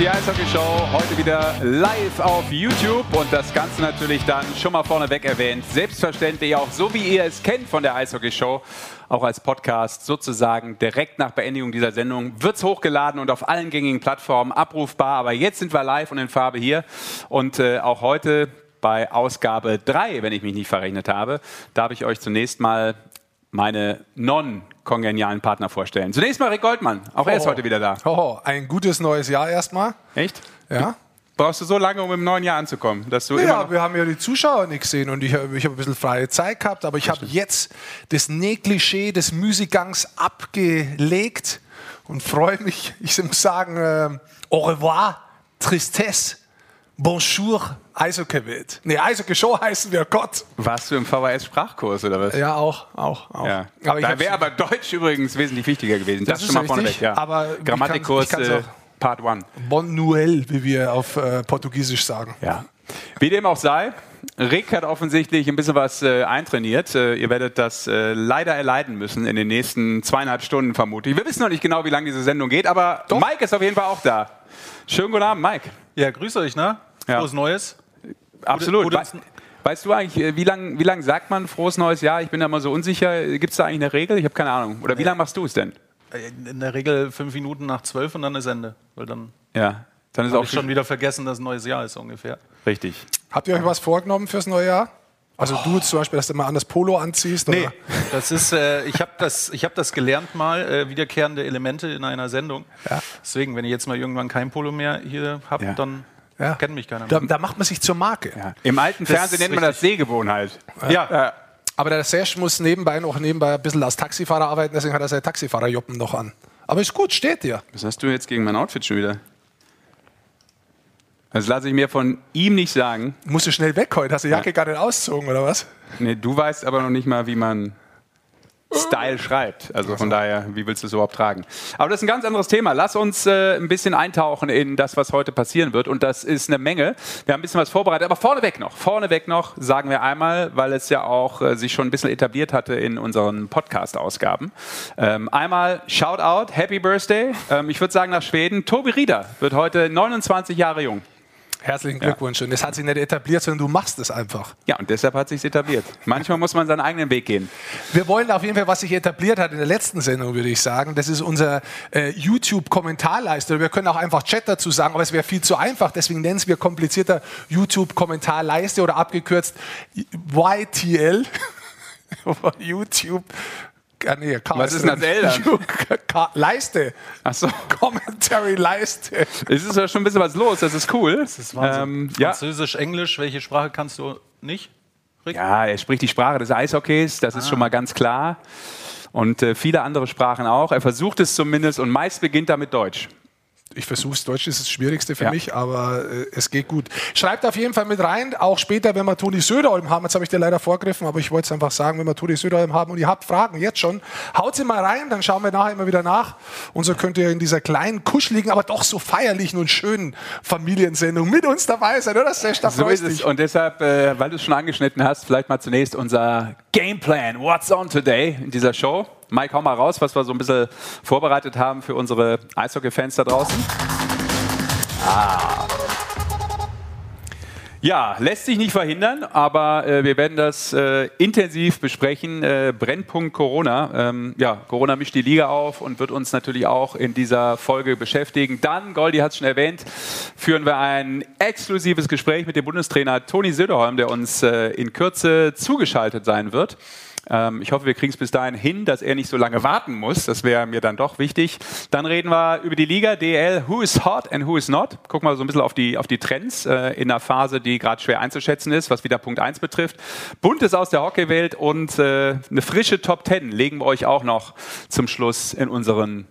die Eishockey Show. Heute wieder live auf YouTube und das Ganze natürlich dann schon mal vorneweg erwähnt. Selbstverständlich auch so wie ihr es kennt von der Eishockey Show, auch als Podcast sozusagen direkt nach Beendigung dieser Sendung wird es hochgeladen und auf allen gängigen Plattformen abrufbar. Aber jetzt sind wir live und in Farbe hier und äh, auch heute bei Ausgabe 3, wenn ich mich nicht verrechnet habe, darf ich euch zunächst mal meine non-kongenialen Partner vorstellen. Zunächst mal Rick Goldmann, auch er ist heute wieder da. Oh, ein gutes neues Jahr erstmal. Echt? Ja. Brauchst du so lange, um im neuen Jahr anzukommen? Dass du Ja, wir haben ja die Zuschauer nicht gesehen und ich, ich habe ein bisschen freie Zeit gehabt, aber ich habe jetzt das Negligé des Müßiggangs abgelegt und freue mich, ich muss sagen, äh, au revoir, Tristesse, bonjour, Eishockey-Welt. Nee, Eishockey-Show heißen wir, Gott. warst du im VHS-Sprachkurs oder was? Ja, auch, auch, auch. Ja. Aber ich da wäre aber Deutsch übrigens wesentlich wichtiger gewesen. Das, Das schon mal ist vorneweg. richtig, Ja. aber ich Grammatikkurs kann- ich kann's äh. Part 1. Bon Noël, wie wir auf äh, Portugiesisch sagen. Ja. Wie dem auch sei, Rick hat offensichtlich ein bisschen was äh, eintrainiert. Äh, ihr werdet das äh, leider erleiden müssen in den nächsten zweieinhalb Stunden vermutlich. Wir wissen noch nicht genau, wie lange diese Sendung geht, aber Mike ist auf jeden Fall auch da. Schönen guten Abend, Mike. Ja, grüß euch, ne? Ja. Frohes Neues. Absolut. gute- We weißt du eigentlich, äh, wie lange wie lang sagt man frohes neues Jahr? Ich bin da immer so unsicher. Gibt es da eigentlich eine Regel? Ich habe keine Ahnung. Oder wie lange machst du es denn? In der Regel fünf Minuten nach zwölf und dann ist Ende. Weil dann Ja, dann ist auch ich schon wieder vergessen, dass ein neues Jahr ist ungefähr. richtig. Habt ihr euch was vorgenommen fürs neue Jahr? Also du zum Beispiel, dass du mal anders Polo anziehst? Nee, Oder? das ist, äh, ich habe das, ich hab das gelernt mal, äh, wiederkehrende Elemente in einer Sendung. Deswegen, wenn ich jetzt mal irgendwann kein Polo mehr hier habe, Ja. dann Ja. kennt mich keiner Da, mehr. da macht man sich zur Marke. Ja. Im alten Das Fernsehen nennt man das. Sehgewohnheit. Ja, Aber der Serge muss nebenbei noch nebenbei ein bisschen als Taxifahrer arbeiten, deswegen hat er seine Taxifahrerjoppen noch an. Aber ist gut, steht dir. Was hast du jetzt gegen mein Outfit schon wieder? Das lasse ich mir von ihm nicht sagen. Musst du schnell weg heute. Hast du die Jacke gar nicht ausgezogen, oder was? Nee, du weißt aber noch nicht mal, wie man Style schreibt. Also von daher, wie willst du es überhaupt tragen? Aber das ist ein ganz anderes Thema. Lass uns äh, ein bisschen eintauchen in das, was heute passieren wird. Und das ist eine Menge. Wir haben ein bisschen was vorbereitet. Aber vorneweg noch, vorneweg noch sagen wir einmal, weil es ja auch äh, sich schon ein bisschen etabliert hatte in unseren Podcast-Ausgaben. Ähm, einmal Shoutout, Happy Birthday. Ähm, ich würde sagen nach Schweden. Tobi Rieder wird heute 29 Jahre jung. Herzlichen Glückwunsch. Und das hat sich nicht etabliert, sondern du machst es einfach. Ja, und deshalb hat sich etabliert. Manchmal muss man seinen eigenen Weg gehen. Wir wollen auf jeden Fall, was sich etabliert hat in der letzten Sendung, würde ich sagen. Das ist unser äh, YouTube-Kommentarleiste. Wir können auch einfach Chat dazu sagen, aber es wäre viel zu einfach. Deswegen nennen wir komplizierter YouTube-Kommentarleiste oder abgekürzt YTL. YouTube. Ah, nee, Was ist denn das Leiste. Ach so. Commentary-Leiste. Es ist ja schon ein bisschen was los, das ist cool. das ist Wahnsinn. Ähm, ja. Französisch, Englisch, welche Sprache kannst du nicht? Rick? ja, er spricht die Sprache des Eishockeys, das ist schon mal ganz klar. Und äh, viele andere Sprachen auch. Er versucht es zumindest und meist beginnt er mit Deutsch. Ich versuche es, Deutsch ist das Schwierigste für Ja. mich, aber äh, es geht gut. Schreibt auf jeden Fall mit rein, auch später, wenn wir Toni Söderholm haben. Jetzt habe ich dir leider vorgegriffen, aber ich wollte es einfach sagen, wenn wir Toni Söderholm haben und ihr habt Fragen jetzt schon, haut sie mal rein, dann schauen wir nachher immer wieder nach. Und so könnt ihr in dieser kleinen, kuscheligen, aber doch so feierlichen und schönen Familiensendung mit uns dabei sein, oder? Sesh, da So ist es. dich. Und deshalb, äh, weil du es schon angeschnitten hast, vielleicht mal zunächst unser Gameplan. What's on today in dieser Show? Mike, hau mal raus, was wir so ein bisschen vorbereitet haben für unsere Eishockey-Fans da draußen. Ah. Ja, lässt sich nicht verhindern, aber äh, wir werden das äh, intensiv besprechen. Äh, Brennpunkt Corona. Ähm, ja, Corona mischt die Liga auf und wird uns natürlich auch in dieser Folge beschäftigen. Dann, Goldi hat es schon erwähnt, führen wir ein exklusives Gespräch mit dem Bundestrainer Toni Söderholm, der uns äh, in Kürze zugeschaltet sein wird. Ähm, ich hoffe, wir kriegen es bis dahin hin, dass er nicht so lange warten muss. Das wäre mir dann doch wichtig. Dann reden wir über die Liga DL. Who is hot and who is not? Gucken wir so ein bisschen auf die, auf die Trends äh, in einer Phase, die gerade schwer einzuschätzen ist, was wieder Punkt 1 betrifft. Buntes aus der Hockeywelt und äh, eine frische Top 10 legen wir euch auch noch zum Schluss in unseren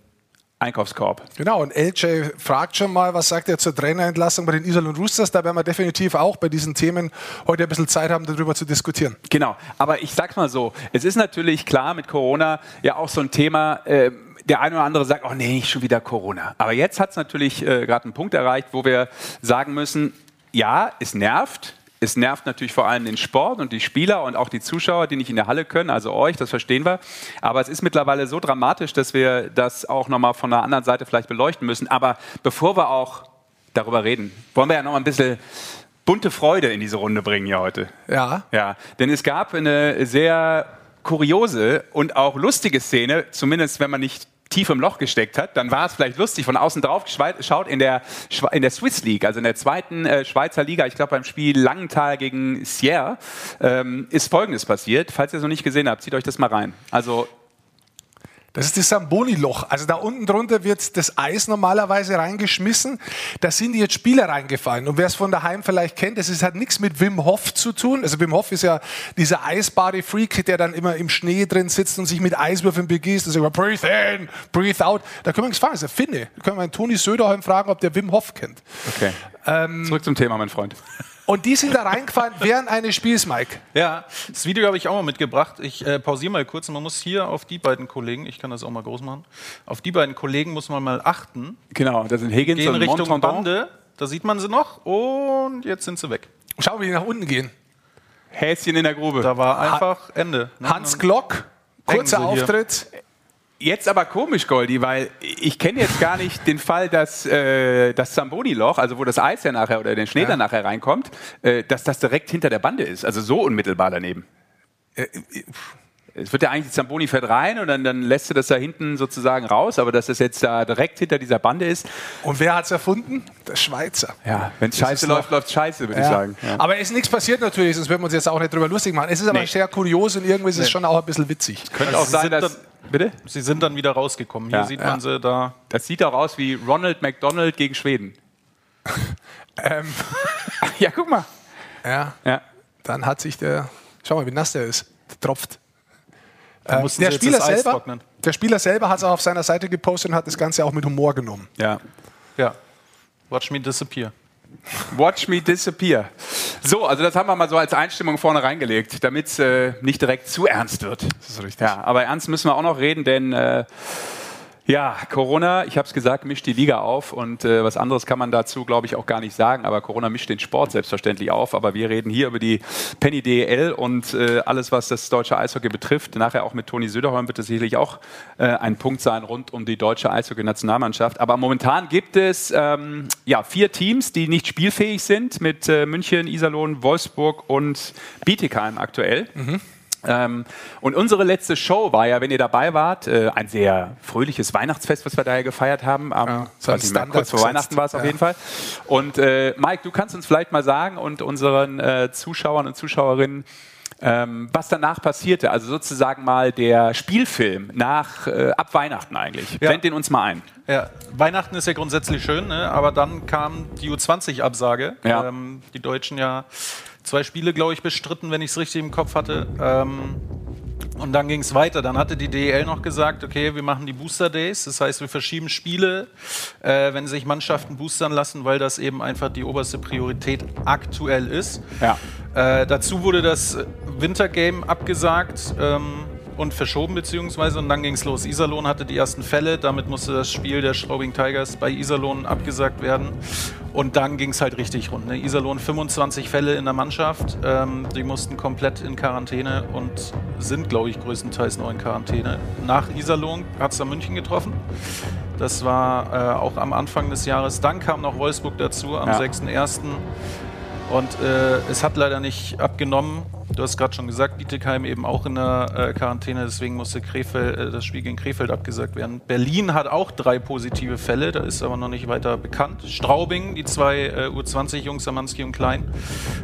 Einkaufskorb. Genau, und LJ fragt schon mal, was sagt er zur Trainerentlassung bei den Iserlohn Roosters? Da werden wir definitiv auch bei diesen Themen heute ein bisschen Zeit haben, darüber zu diskutieren. Genau, aber ich sag's mal so, es ist natürlich klar mit Corona ja auch so ein Thema, äh, der eine oder andere sagt, oh nee, schon wieder Corona. Aber jetzt hat's natürlich äh, gerade einen Punkt erreicht, wo wir sagen müssen, ja, es nervt, Es nervt natürlich vor allem den Sport und die Spieler und auch die Zuschauer, die nicht in der Halle können, also euch, das verstehen wir. Aber es ist mittlerweile so dramatisch, dass wir das auch nochmal von einer anderen Seite vielleicht beleuchten müssen. Aber bevor wir auch darüber reden. Wollen wir ja noch mal ein bisschen bunte Freude in diese Runde bringen hier heute. Ja. Ja, denn es gab eine sehr kuriose und auch lustige Szene, zumindest wenn man nicht tief im Loch gesteckt hat, dann war es vielleicht lustig, von außen drauf geschaut in der, in der Swiss League, also in der zweiten äh, Schweizer Liga, ich glaube beim Spiel Langenthal gegen Sierre, ähm, ist Folgendes passiert. Falls ihr es noch nicht gesehen habt, zieht euch das mal rein. Also das ist das Samboni-Loch. Also da unten drunter wird das Eis normalerweise reingeschmissen. Da sind jetzt Spieler reingefallen. Und wer es von daheim vielleicht kennt, das ist, hat nichts mit Wim Hof zu tun. Also Wim Hof ist ja dieser Eisbody-Freak, der dann immer im Schnee drin sitzt und sich mit Eiswürfeln begießt und sagt, breathe in, breathe out. Da können wir nichts fragen, das ist der Finne. Da können wir einen Toni Söderholm fragen, ob der Wim Hof kennt. Okay. Ähm, Zurück zum Thema, mein Freund. Und die sind da reingefallen während eines Spiels, Mike. Ja, das Video habe ich auch mal mitgebracht. Ich äh, pausiere mal kurz. Man muss hier auf die beiden Kollegen, ich kann das auch mal groß machen, auf die beiden Kollegen muss man mal achten. Genau, da sind Higgins Gehen und Richtung Montandon. Bande, da sieht man sie noch und jetzt sind sie weg. Schau, wie die nach unten gehen. Häschen in der Grube. Da war einfach Ende. ne? Hans Glock, kurzer sie hier. Jetzt aber komisch, Goldi, weil ich kenne jetzt gar nicht den Fall, dass äh, das Zamboni-Loch, also wo das Eis ja nachher oder der Schnee Ja. dann nachher reinkommt, äh, dass das direkt hinter der Bande ist, also so unmittelbar daneben. Äh, Es wird ja eigentlich Zamboni fährt rein und dann, dann lässt du das da hinten sozusagen raus, aber dass das jetzt da direkt hinter dieser Bande ist, Und wer hat es erfunden? Der Schweizer. ja, wenn es scheiße läuft, noch- läuft scheiße, würde ich Ja. sagen. Ja. Aber es ist nichts passiert natürlich, sonst würden wir uns jetzt auch nicht drüber lustig machen. Es ist aber Nee. sehr kurios und irgendwie ist es schon auch ein bisschen witzig. Könnte Also auch sein, dass... Bitte? Sie sind dann wieder rausgekommen. Hier Ja. sieht Ja. man sie da. Das sieht auch aus wie Ronald McDonald gegen Schweden. Ähm, Ja, guck mal. ja, Ja. dann hat sich der, schau mal, wie nass der ist. Der tropft. Äh, mussten der, Spieler selber, der Spieler selber hat es auch auf seiner Seite gepostet und hat das Ganze auch mit Humor genommen. ja. Ja. Watch me disappear. Watch me disappear. So, also das haben wir mal so als Einstimmung vorne reingelegt, damit es äh, nicht direkt zu ernst wird. Das ist richtig. Ja, aber ernst müssen wir auch noch reden, denn äh, ja, Corona, ich habe es gesagt, mischt die Liga auf und äh, was anderes kann man dazu, glaube ich, auch gar nicht sagen. Aber Corona mischt den Sport selbstverständlich auf. Aber wir reden hier über die Penny DEL und äh, alles, was das deutsche Eishockey betrifft. Nachher auch mit Toni Söderholm wird es sicherlich auch äh, ein Punkt sein rund um die deutsche Eishockey-Nationalmannschaft. Aber momentan gibt es ähm, ja, vier Teams, die nicht spielfähig sind mit äh, München, Iserlohn, Wolfsburg und Bietigheim aktuell. Ähm, und unsere letzte Show war ja, wenn ihr dabei wart, äh, ein sehr fröhliches Weihnachtsfest, was wir daher gefeiert haben. Am, Ja, so weiß mehr, kurz vor. Weihnachten war es auf Ja. jeden Fall. Und äh, Mike, du kannst uns vielleicht mal sagen und unseren äh, Zuschauern und Zuschauerinnen, ähm, was danach passierte. Also sozusagen mal der Spielfilm nach äh, ab Weihnachten eigentlich. Ja. Blend den uns mal ein. Ja, Weihnachten ist ja grundsätzlich schön, ne? aber dann kam die U20-Absage. Ja. Ähm, die Deutschen ja zwei Spiele, glaube ich, bestritten, wenn ich es richtig im Kopf hatte. Ähm, und dann ging es weiter. Dann hatte die DEL noch gesagt, okay, wir machen die Booster Days. Das heißt, wir verschieben Spiele, äh, wenn sich Mannschaften boostern lassen, weil das eben einfach die oberste Priorität aktuell ist. Ja. Äh, dazu wurde das Wintergame abgesagt ähm, und verschoben beziehungsweise und dann ging es los. Iserlohn hatte die ersten Fälle, damit musste das Spiel der Straubing Tigers bei Iserlohn abgesagt werden und dann ging es halt richtig rund. Ne? Iserlohn 25 Fälle in der Mannschaft, ähm, die mussten komplett in Quarantäne und sind, glaube ich, größtenteils noch in Quarantäne. Nach Iserlohn hat es dann München getroffen. Das war äh, auch am Anfang des Jahres. Dann kam noch Wolfsburg dazu am Ja. 6.1. Und äh, es hat leider nicht abgenommen. Du hast gerade schon gesagt, Bietigheim eben auch in der äh, Quarantäne, deswegen musste Krefeld, äh, das Spiel gegen Krefeld abgesagt werden. Berlin hat auch drei positive Fälle, da ist aber noch nicht weiter bekannt. Straubing, die zwei äh, U20-Jungs, Samanski und Klein,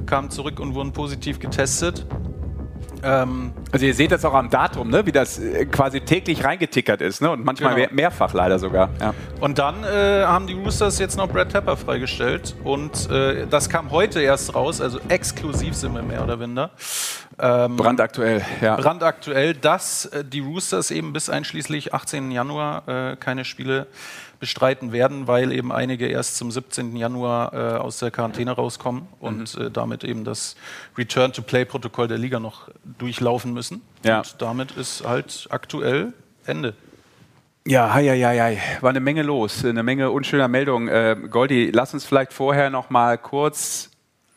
kamen zurück und wurden positiv getestet. Ähm, Also ihr seht das auch am Datum, ne? wie das äh, quasi täglich reingetickert ist ne? und manchmal Genau. mehr, mehrfach leider sogar. Ja. Und dann äh, haben die Roosters jetzt noch Brad Tepper freigestellt. Und äh, das kam heute erst raus, also exklusiv sind wir mehr oder minder. Ähm, Brandaktuell, ja. brandaktuell, dass äh, die Roosters eben bis einschließlich 18. Januar äh, keine Spiele bestreiten werden, weil eben einige erst zum 17. Januar äh, aus der Quarantäne rauskommen und Mhm. äh, damit eben das Return-to-Play-Protokoll der Liga noch durchlaufen müssen. Ja. Und damit ist halt aktuell Ende. Ja, hei, hei, hei, war eine Menge los, eine Menge unschöner Meldungen. Äh, Goldi, lass uns vielleicht vorher noch mal kurz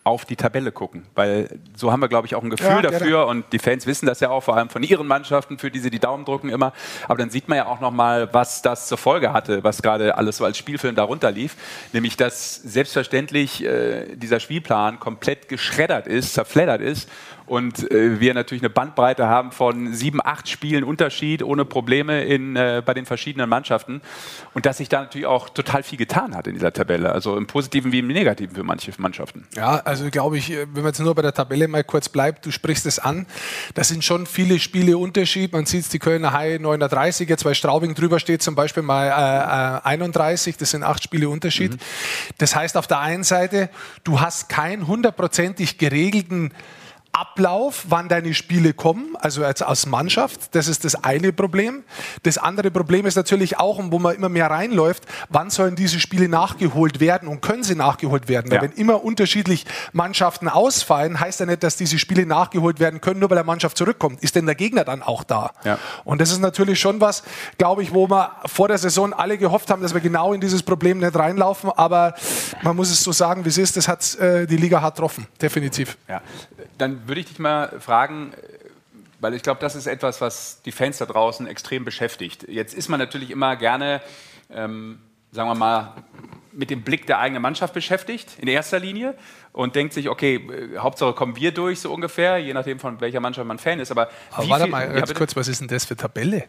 auf die Tabelle gucken, weil so haben wir, glaube ich, auch ein Gefühl ja, dafür gerne. und die Fans wissen das ja auch, vor allem von ihren Mannschaften, für die sie die Daumen drücken immer. Aber dann sieht man ja auch nochmal, was das zur Folge hatte, was gerade alles so als Spielfilm darunter lief, nämlich dass selbstverständlich äh, dieser Spielplan komplett geschreddert ist, zerfleddert ist und äh, wir natürlich eine Bandbreite haben von sieben, acht Spielen Unterschied ohne Probleme in, äh, bei den verschiedenen Mannschaften und dass sich da natürlich auch total viel getan hat in dieser Tabelle, also im Positiven wie im Negativen für manche Mannschaften. Ja, also glaube ich, wenn man jetzt nur bei der Tabelle mal kurz bleibt, du sprichst es an, das sind schon viele Spiele Unterschied. Man sieht die Kölner Haie 39, jetzt weil Straubing drüber steht, zum Beispiel mal äh, 31, das sind acht Spiele Unterschied. Mhm. Das heißt auf der einen Seite, du hast keinen hundertprozentig geregelten Ablauf, wann deine Spiele kommen, also als, als Mannschaft. Das ist das eine Problem. Das andere Problem ist natürlich auch, wo man immer mehr reinläuft, wann sollen diese Spiele nachgeholt werden und können sie nachgeholt werden? Ja. Weil wenn immer unterschiedlich Mannschaften ausfallen, heißt ja nicht, dass diese Spiele nachgeholt werden können, nur weil der Mannschaft zurückkommt. Ist denn der Gegner dann auch da? Ja. Und das ist natürlich schon was, glaube ich, wo wir vor der Saison alle gehofft haben, dass wir genau in dieses Problem nicht reinlaufen. Aber man muss es so sagen, wie es ist, das hat äh, die Liga hart getroffen, definitiv. Ja. Dann würde ich dich mal fragen, weil ich glaube, das ist etwas, was die Fans da draußen extrem beschäftigt. Jetzt ist man natürlich immer gerne, ähm, sagen wir mal, mit dem Blick der eigenen Mannschaft beschäftigt, in erster Linie, und denkt sich, okay, äh, Hauptsache kommen wir durch, so ungefähr, je nachdem, von welcher Mannschaft man Fan ist. Aber, Aber warte viel, mal ganz ja, kurz, was ist denn das für Tabelle?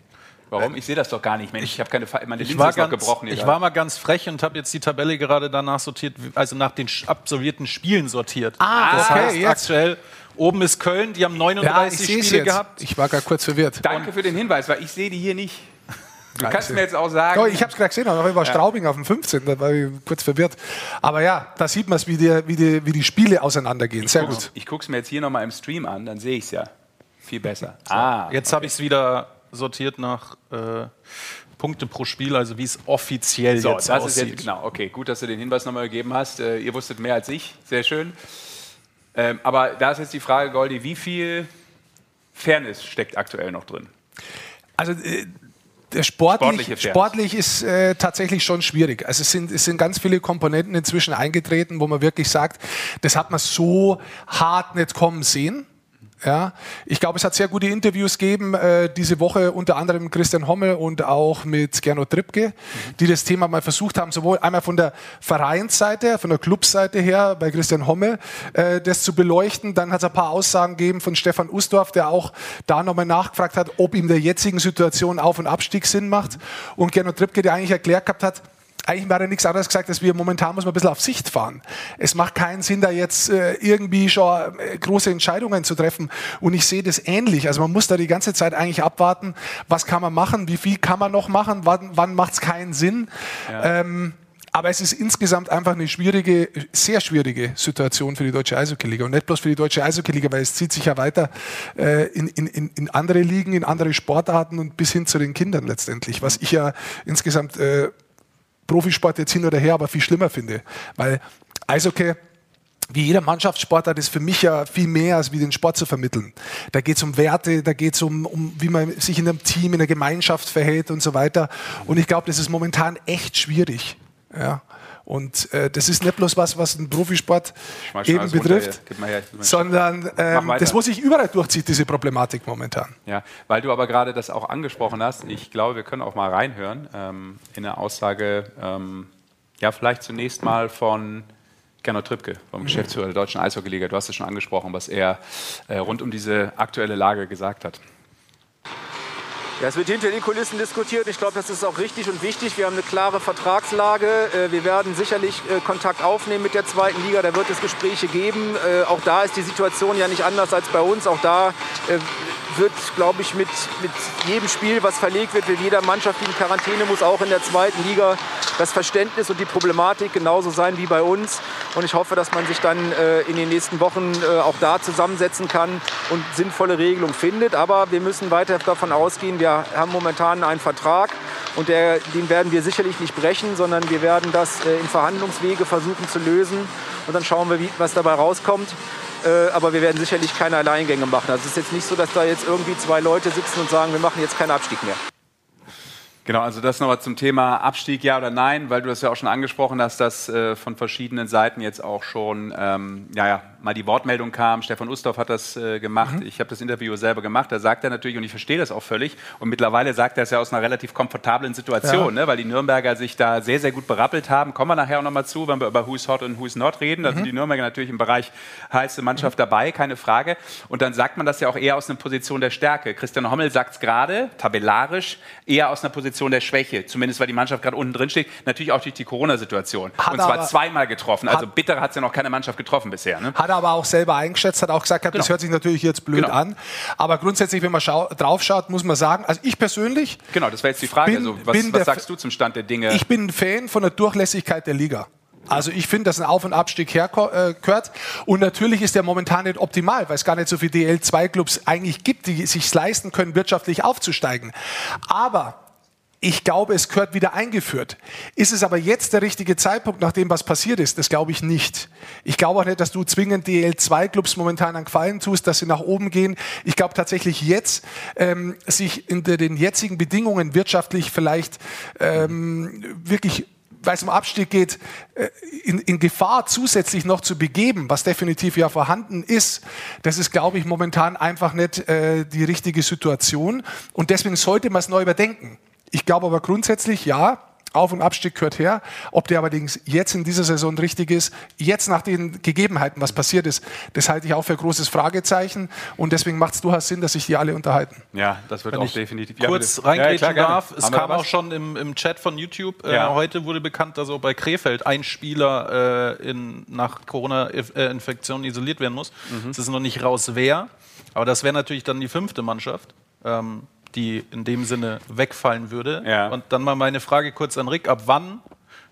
Warum? Ich sehe das doch gar nicht, Mensch. Ich habe keine meine Linse ist ganz, gebrochen. Ich war mal ganz frech und habe jetzt die Tabelle gerade danach sortiert, also nach den absolvierten Spielen sortiert. Ah, das okay, heißt jetzt. aktuell Oben ist Köln, die haben 39 ja, Spiele jetzt. gehabt. Ich war gerade kurz verwirrt. Danke für den Hinweis, weil ich sehe die hier nicht. Du kannst mir jetzt auch sagen. Doch, ich habe es gerade gesehen, aber ich war ja. Straubing auf dem 15. Da war ich kurz verwirrt. Aber ja, da sieht man es, wie die, wie, die, wie die Spiele auseinandergehen. Ich Sehr gut. Ich gucke es mir jetzt hier nochmal im Stream an, dann sehe ich es ja. Viel besser. So. Ah, jetzt okay. habe ich es wieder sortiert nach äh, Punkte pro Spiel, also wie es offiziell so, jetzt das aussieht. Ist jetzt, genau, okay, gut, dass du den Hinweis nochmal gegeben hast. Äh, ihr wusstet mehr als ich, sehr schön. Ähm, aber da ist jetzt die Frage, Goldi, wie viel Fairness steckt aktuell noch drin? Also äh, sportlich, sportlich ist äh, tatsächlich schon schwierig. Also es sind, es sind ganz viele Komponenten inzwischen eingetreten, wo man wirklich sagt, das hat man so hart nicht kommen sehen. Ja, ich glaube, es hat sehr gute Interviews gegeben äh, diese Woche, unter anderem Christian Hommel und auch mit Gernot Trippke, die das Thema mal versucht haben, sowohl einmal von der Vereinsseite, von der Clubseite her bei Christian Hommel, äh, das zu beleuchten. Dann hat es ein paar Aussagen gegeben von Stefan Usdorf, der auch da nochmal nachgefragt hat, ob ihm der jetzigen Situation Auf- und Abstieg Sinn macht. Und Gernot Trippke, der eigentlich erklärt gehabt hat, eigentlich war ja nichts anderes gesagt, dass wir momentan muss man ein bisschen auf Sicht fahren. Es macht keinen Sinn, da jetzt äh, irgendwie schon äh, große Entscheidungen zu treffen. Und ich sehe das ähnlich. Also man muss da die ganze Zeit eigentlich abwarten, was kann man machen, wie viel kann man noch machen, wann, wann macht es keinen Sinn. Ja. Ähm, aber es ist insgesamt einfach eine schwierige, sehr schwierige Situation für die deutsche Eishockey-Liga. Und nicht bloß für die deutsche Eishockey-Liga, weil es zieht sich ja weiter äh, in, in, in andere Ligen, in andere Sportarten und bis hin zu den Kindern letztendlich. Was ich ja insgesamt äh, Profisport jetzt hin oder her, aber viel schlimmer finde. Weil Eishockey, wie jeder Mannschaftssportart ist für mich ja viel mehr als wie den Sport zu vermitteln. Da geht es um Werte, da geht es um, um, wie man sich in einem Team, in einer Gemeinschaft verhält und so weiter. Und ich glaube, das ist momentan echt schwierig. Ja. Und äh, das ist nicht bloß was, was einen Profisport eben betrifft, her, sondern ähm, das, wo sich überall durchzieht, diese Problematik momentan. Ja, weil du aber gerade das auch angesprochen hast, ich glaube, wir können auch mal reinhören ähm, in eine Aussage, ähm, ja, vielleicht zunächst mal von Gernot Trippke, vom Geschäftsführer der Deutschen Eishockeyliga. Du hast es schon angesprochen, was er äh, rund um diese aktuelle Lage gesagt hat. Ja, es wird hinter den Kulissen diskutiert. Ich glaube, das ist auch richtig und wichtig. Wir haben eine klare Vertragslage. Äh, wir werden sicherlich äh, Kontakt aufnehmen mit der zweiten Liga. Da wird es Gespräche geben. Äh, auch da ist die Situation ja nicht anders als bei uns. Auch da wird, glaube ich, mit, mit jedem Spiel, was verlegt wird, wird jeder Mannschaft, die in Quarantäne muss, auch in der zweiten Liga das Verständnis und die Problematik genauso sein wie bei uns. Und ich hoffe, dass man sich dann in den nächsten Wochen auch da zusammensetzen kann und sinnvolle Regelungen findet. Aber wir müssen weiter davon ausgehen, wir haben momentan einen Vertrag und der, den werden wir sicherlich nicht brechen, sondern wir werden das äh, in Verhandlungswege versuchen zu lösen. Und dann schauen wir, was dabei rauskommt. Äh, aber wir werden sicherlich keine Alleingänge machen. Also es ist jetzt nicht so, dass da jetzt irgendwie zwei Leute sitzen und sagen, wir machen jetzt keinen Abstieg mehr. Genau, also das nochmal zum Thema Abstieg, ja oder nein, weil du das ja auch schon angesprochen hast, dass äh, von verschiedenen Seiten jetzt auch schon ähm, ja, ja, mal die Wortmeldung kam, Stefan Ustorf hat das äh, gemacht, mhm. ich habe das Interview selber gemacht, da sagt er natürlich, und ich verstehe das auch völlig, und mittlerweile sagt er es ja aus einer relativ komfortablen Situation, ja. ne, weil die Nürnberger sich da sehr, sehr gut berappelt haben. Kommen wir nachher auch nochmal zu, wenn wir über Who's Hot und Who's Not reden. Da mhm. sind die Nürnberger natürlich im Bereich heiße Mannschaft mhm. dabei, keine Frage. Und dann sagt man das ja auch eher aus einer Position der Stärke. Christian Hommel sagt es gerade, tabellarisch, eher aus einer Position der Schwäche, zumindest weil die Mannschaft gerade unten drin steht. Natürlich auch durch die Corona-Situation. Und zwar zweimal getroffen. Also bitter hat es ja noch keine Mannschaft getroffen bisher. Ne? Hat er aber auch selber eingeschätzt, hat auch gesagt, genau. das hört sich natürlich jetzt blöd genau. an. Aber grundsätzlich, wenn man drauf schaut, muss man sagen, also ich persönlich. Genau, das wäre jetzt die Frage. Bin, also, was, was sagst du zum Stand der Dinge? Ich bin ein Fan von der Durchlässigkeit der Liga. Also ich finde, dass ein Auf- und Abstieg hergehört. Und natürlich ist der momentan nicht optimal, weil es gar nicht so viele DL2-Clubs eigentlich gibt, die sich leisten können, wirtschaftlich aufzusteigen. Aber ich glaube, es gehört wieder eingeführt. Ist es aber jetzt der richtige Zeitpunkt, nachdem was passiert ist? Das glaube ich nicht. Ich glaube auch nicht, dass du zwingend DL2-Clubs momentan an Gefallen tust, dass sie nach oben gehen. Ich glaube tatsächlich jetzt, ähm, sich in den jetzigen Bedingungen wirtschaftlich vielleicht ähm, wirklich weil es um Abstieg geht, äh, in, in, Gefahr zusätzlich noch zu begeben, was definitiv ja vorhanden ist, das ist, glaube ich, momentan einfach nicht äh, die richtige Situation. Und deswegen sollte man es neu überdenken. Ich glaube aber grundsätzlich, ja, auf- und Abstieg gehört her. Ob der allerdings jetzt in dieser Saison richtig ist, jetzt nach den Gegebenheiten, was passiert ist, das halte ich auch für ein großes Fragezeichen. Und deswegen macht es durchaus Sinn, dass sich die alle unterhalten. Ja, das wird Wenn auch definitiv. Kurz ja, reingrätschen ja, darf. Es kam auch schon im, im, Chat von YouTube. Äh, ja. heute wurde bekannt, dass auch bei Krefeld ein Spieler äh, in, nach Corona-Infektion isoliert werden muss. Mhm. Es ist noch nicht raus, wer. Aber das wäre natürlich dann die fünfte Mannschaft. Ähm, die in dem Sinne wegfallen würde. Ja. Und dann mal meine Frage kurz an Rick: Ab wann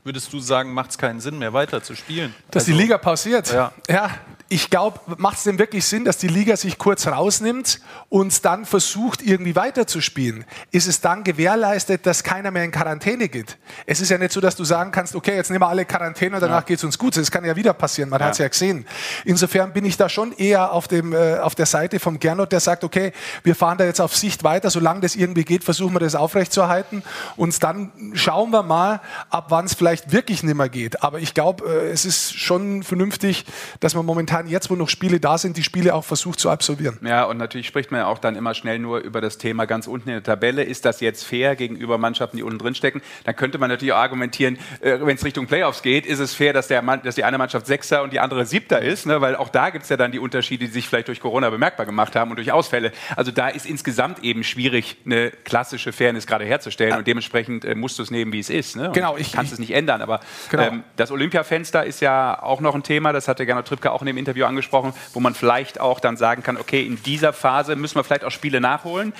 würdest du sagen, macht es keinen Sinn mehr weiter zu spielen? Dass also, die Liga pausiert. Ja. ja ich glaube, macht es denn wirklich Sinn, dass die Liga sich kurz rausnimmt und dann versucht, irgendwie weiterzuspielen? Ist es dann gewährleistet, dass keiner mehr in Quarantäne geht? Es ist ja nicht so, dass du sagen kannst, okay, jetzt nehmen wir alle Quarantäne und danach ja. geht es uns gut. Das kann ja wieder passieren, man ja. hat es ja gesehen. Insofern bin ich da schon eher auf, dem, äh, auf der Seite vom Gernot, der sagt, okay, wir fahren da jetzt auf Sicht weiter, solange das irgendwie geht, versuchen wir das aufrechtzuerhalten und dann schauen wir mal, ab wann es vielleicht wirklich nicht mehr geht. Aber ich glaube, äh, es ist schon vernünftig, dass man momentan momentan jetzt, wo noch Spiele da sind, die Spiele auch versucht zu absolvieren. Ja, und natürlich spricht man ja auch dann immer schnell nur über das Thema ganz unten in der Tabelle. Ist das jetzt fair gegenüber Mannschaften, die unten drin stecken? Dann könnte man natürlich auch argumentieren, äh, wenn es Richtung Playoffs geht, ist es fair, dass, der Mann, dass die eine Mannschaft Sechster und die andere Siebter ist, ne? weil auch da gibt es ja dann die Unterschiede, die sich vielleicht durch Corona bemerkbar gemacht haben und durch Ausfälle. Also da ist insgesamt eben schwierig, eine klassische Fairness gerade herzustellen ja. und dementsprechend äh, musst du es nehmen, wie es ist. Ne? Genau, ich kann es nicht ändern, aber genau. ähm, das Olympiafenster ist ja auch noch ein Thema, das hatte Gernot Trippke auch in dem Interview Interview angesprochen, wo man vielleicht auch dann sagen kann, okay, in dieser Phase müssen wir vielleicht auch Spiele nachholen,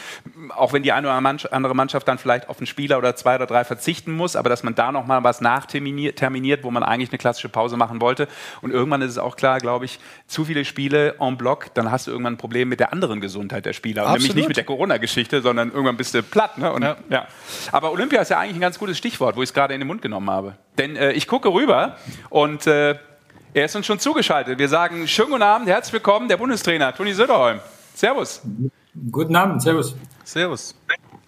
auch wenn die eine oder andere Mannschaft dann vielleicht auf einen Spieler oder zwei oder drei verzichten muss, aber dass man da nochmal was nachterminiert, wo man eigentlich eine klassische Pause machen wollte. Und irgendwann ist es auch klar, glaube ich, zu viele Spiele en bloc, dann hast du irgendwann ein Problem mit der anderen Gesundheit der Spieler. Absolut. Nämlich nicht mit der Corona-Geschichte, sondern irgendwann bist du platt. Ne? Und, ja. Ja. Aber Olympia ist ja eigentlich ein ganz gutes Stichwort, wo ich es gerade in den Mund genommen habe. Denn äh, ich gucke rüber und äh, er ist uns schon zugeschaltet. Wir sagen schönen guten Abend, herzlich willkommen, der Bundestrainer Toni Söderholm. Servus. Guten Abend, Servus. Servus.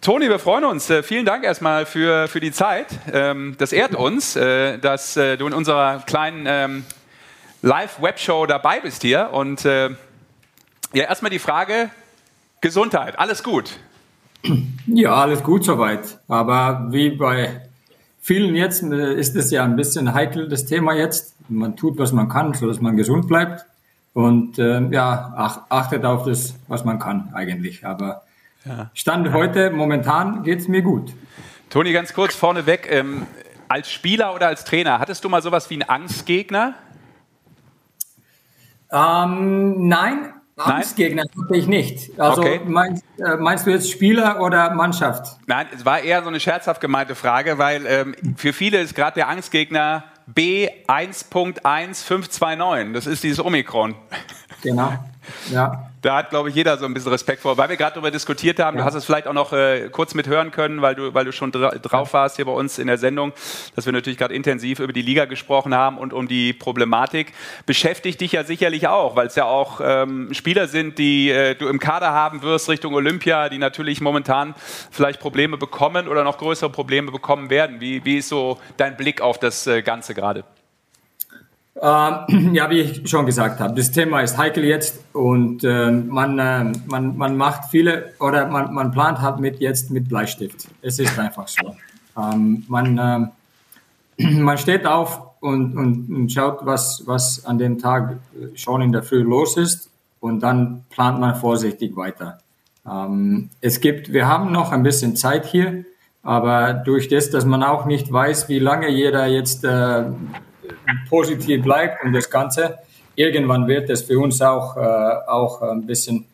Toni, wir freuen uns. Äh, vielen Dank erstmal für, für die Zeit. Ähm, das ehrt uns, äh, dass äh, du in unserer kleinen ähm, Live-Webshow dabei bist hier. Und ja, erstmal die Frage: Gesundheit, alles gut? Ja, alles gut soweit. Aber wie bei vielen jetzt ist es ja ein bisschen heikel, das Thema jetzt man tut, was man kann, so dass man gesund bleibt und äh, ja, ach, achtet auf das, was man kann eigentlich. Aber ja. Stand heute, momentan geht es mir gut. Toni, ganz kurz vorneweg, ähm, als Spieler oder als Trainer, hattest du mal sowas wie einen Angstgegner? Ähm, nein, Angstgegner hatte ich nicht. Also okay. meinst, äh, meinst, du jetzt Spieler oder Mannschaft? Nein, es war eher so eine scherzhaft gemeinte Frage, weil ähm, für viele ist gerade der Angstgegner B1.1529. Das ist dieses Omikron. Genau. Ja. Da hat, glaube ich, jeder so ein bisschen Respekt vor. Weil wir gerade darüber diskutiert haben, ja. du hast es vielleicht auch noch äh, kurz mithören können, weil du, weil du schon dra drauf warst hier bei uns in der Sendung, dass wir natürlich gerade intensiv über die Liga gesprochen haben und um die Problematik. Beschäftigt dich ja sicherlich auch, weil es ja auch ähm, Spieler sind, die äh, du im Kader haben wirst Richtung Olympia, die natürlich momentan vielleicht Probleme bekommen oder noch größere Probleme bekommen werden. Wie, wie ist so dein Blick auf das äh, Ganze gerade? Ähm, ja, wie ich schon gesagt habe, das Thema ist heikel jetzt und äh, man, äh, man, man macht viele oder man, man plant halt mit jetzt mit Bleistift. Es ist einfach so. Ähm, man, äh, man steht auf und, und, und schaut, was, was an dem Tag schon in der Früh los ist und dann plant man vorsichtig weiter. Ähm, es gibt, wir haben noch ein bisschen Zeit hier, aber durch das, dass man auch nicht weiß, wie lange jeder jetzt äh, positiv bleibt und das Ganze, irgendwann wird es für uns auch, äh, auch ein bisschen,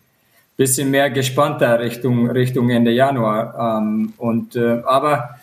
bisschen mehr gespannter Richtung, Richtung Ende Januar. Ähm, und, äh, aber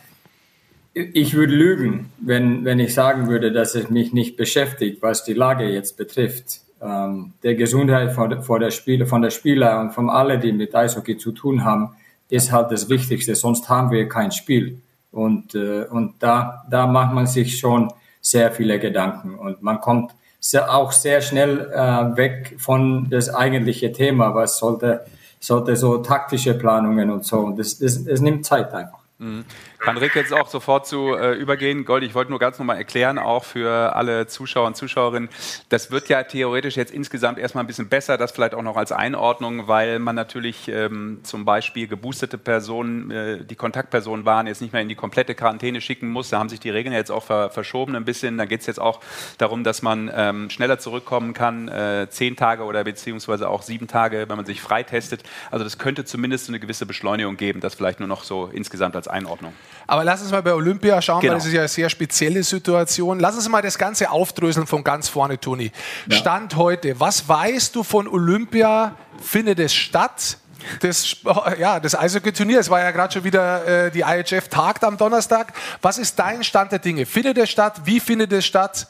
ich würde lügen, wenn, wenn ich sagen würde, dass es mich nicht beschäftigt, was die Lage jetzt betrifft. Ähm, der Gesundheit von, von, der Spieler, von der Spieler und von allen, die mit Eishockey zu tun haben, ist halt das Wichtigste. Sonst haben wir kein Spiel. Und, äh, und da, da macht man sich schon sehr viele Gedanken und man kommt sehr, auch sehr schnell äh, weg von das eigentliche Thema, was sollte, sollte so taktische Planungen und so. Und das, das, das nimmt Zeit einfach. Mhm. Kann Rick jetzt auch sofort zu äh, übergehen? Gold, ich wollte nur ganz nochmal erklären, auch für alle Zuschauer und Zuschauerinnen, das wird ja theoretisch jetzt insgesamt erstmal ein bisschen besser, das vielleicht auch noch als Einordnung, weil man natürlich ähm, zum Beispiel geboostete Personen, äh, die Kontaktpersonen waren, jetzt nicht mehr in die komplette Quarantäne schicken muss. Da haben sich die Regeln jetzt auch ver verschoben ein bisschen. Da geht es jetzt auch darum, dass man ähm, schneller zurückkommen kann, äh, zehn Tage oder beziehungsweise auch sieben Tage, wenn man sich freitestet. Also das könnte zumindest eine gewisse Beschleunigung geben, das vielleicht nur noch so insgesamt als Einordnung. Aber lass uns mal bei Olympia schauen, genau. weil das ist ja eine sehr spezielle Situation. Lass uns mal das Ganze aufdröseln von ganz vorne, Toni. Ja. Stand heute, was weißt du von Olympia? Findet es statt? Das, ja, das Eishockey-Turnier, es war ja gerade schon wieder, äh, die IHF tagt am Donnerstag. Was ist dein Stand der Dinge? Findet es statt? Wie findet es statt?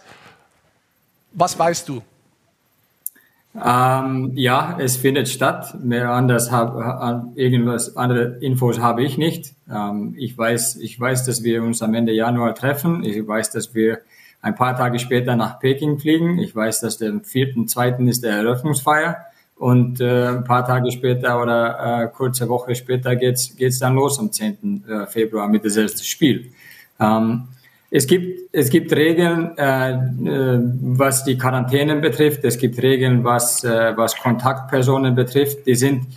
Was weißt du? Ähm, ja, es findet statt. Mehr anders hab, irgendwas andere Infos habe ich nicht. Ähm, ich weiß, ich weiß, dass wir uns am Ende Januar treffen. Ich weiß, dass wir ein paar Tage später nach Peking fliegen. Ich weiß, dass der vierten, zweiten ist der Eröffnungsfeier und äh, ein paar Tage später oder äh, kurze Woche später geht's geht's dann los am 10. Äh, Februar mit dem ersten Spiel. Ähm, es gibt, es gibt Regeln, äh, äh, was die Quarantänen betrifft. Es gibt Regeln, was, äh, was Kontaktpersonen betrifft. Die sind,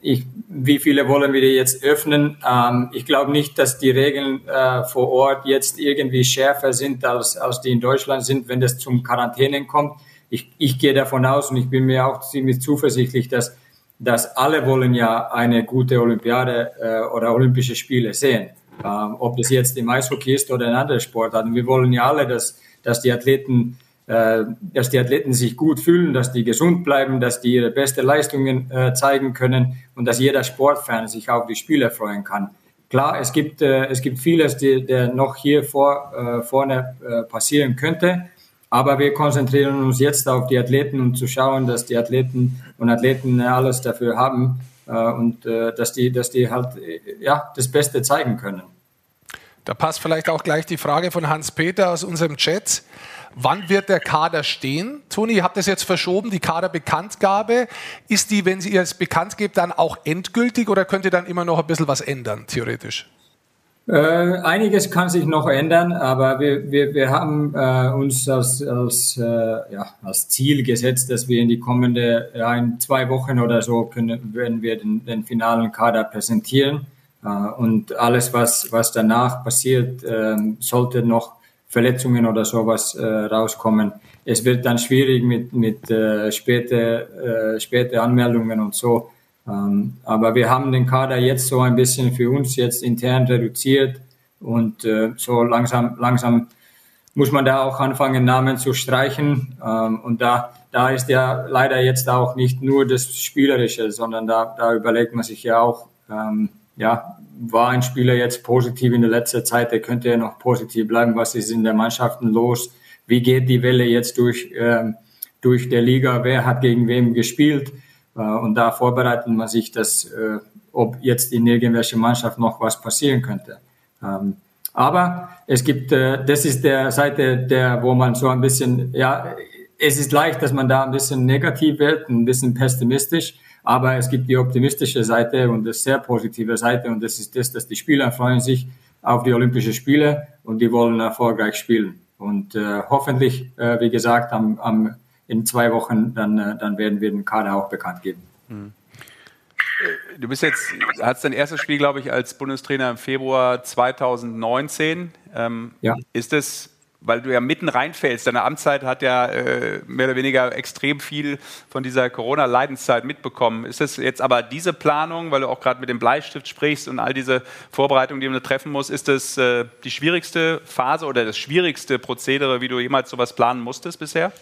ich, wie viele wollen wir jetzt öffnen? Ähm, ich glaube nicht, dass die Regeln äh, vor Ort jetzt irgendwie schärfer sind, als, als die in Deutschland sind, wenn es zum Quarantänen kommt. Ich, ich gehe davon aus und ich bin mir auch ziemlich zuversichtlich, dass, dass alle wollen ja eine gute Olympiade äh, oder Olympische Spiele sehen ähm, ob das jetzt im Eishockey ist oder in anderen Sportarten. Wir wollen ja alle, dass, dass die Athleten äh, dass die Athleten sich gut fühlen, dass die gesund bleiben, dass die ihre beste Leistungen äh, zeigen können und dass jeder Sportfan sich auf die Spiele freuen kann. Klar, es gibt, äh, es gibt vieles, die, der noch hier vor, äh, vorne äh, passieren könnte, aber wir konzentrieren uns jetzt auf die Athleten und zu schauen, dass die Athleten und Athleten alles dafür haben, äh, und äh, dass, die, dass die halt äh, ja, das Beste zeigen können. Da passt vielleicht auch gleich die Frage von Hans-Peter aus unserem Chat. Wann wird der Kader stehen? Toni, ihr habt das jetzt verschoben, die Kaderbekanntgabe. Ist die, wenn ihr es bekannt gebt, dann auch endgültig oder könnt ihr dann immer noch ein bisschen was ändern, theoretisch? Äh, einiges kann sich noch ändern, aber wir, wir, wir haben äh, uns als, als, äh, ja, als Ziel gesetzt, dass wir in die kommende, ja, in zwei Wochen oder so können, werden wir den, den finalen Kader präsentieren. Äh, und alles, was, was danach passiert, äh, sollte noch Verletzungen oder sowas äh, rauskommen. Es wird dann schwierig mit, mit äh, späte, äh, späte Anmeldungen und so. Ähm, aber wir haben den Kader jetzt so ein bisschen für uns jetzt intern reduziert und äh, so langsam, langsam muss man da auch anfangen, Namen zu streichen. Ähm, und da, da ist ja leider jetzt auch nicht nur das Spielerische, sondern da, da überlegt man sich ja auch, ähm, ja, war ein Spieler jetzt positiv in der letzten Zeit, der könnte ja noch positiv bleiben, was ist in der Mannschaften los, wie geht die Welle jetzt durch, ähm, durch der Liga, wer hat gegen wem gespielt und da vorbereitet man sich, dass, äh, ob jetzt in irgendwelcher Mannschaft noch was passieren könnte. Ähm, aber es gibt, äh, das ist der Seite, der, wo man so ein bisschen, ja, es ist leicht, dass man da ein bisschen negativ wird, ein bisschen pessimistisch, aber es gibt die optimistische Seite und das sehr positive Seite und das ist das, dass die Spieler freuen sich auf die Olympischen Spiele und die wollen erfolgreich spielen. Und äh, hoffentlich, äh, wie gesagt, am, am, in zwei Wochen, dann, äh, dann werden wir den Kader auch bekannt geben. Mhm. Du bist jetzt, hast dein erstes Spiel, glaube ich, als Bundestrainer im Februar 2019. Ähm, ja. Ist es weil du ja mitten reinfällst. Deine Amtszeit hat ja äh, mehr oder weniger extrem viel von dieser Corona-Leidenszeit mitbekommen. Ist es jetzt aber diese Planung, weil du auch gerade mit dem Bleistift sprichst und all diese Vorbereitungen, die man treffen muss, ist das äh, die schwierigste Phase oder das schwierigste Prozedere, wie du jemals sowas planen musstest bisher?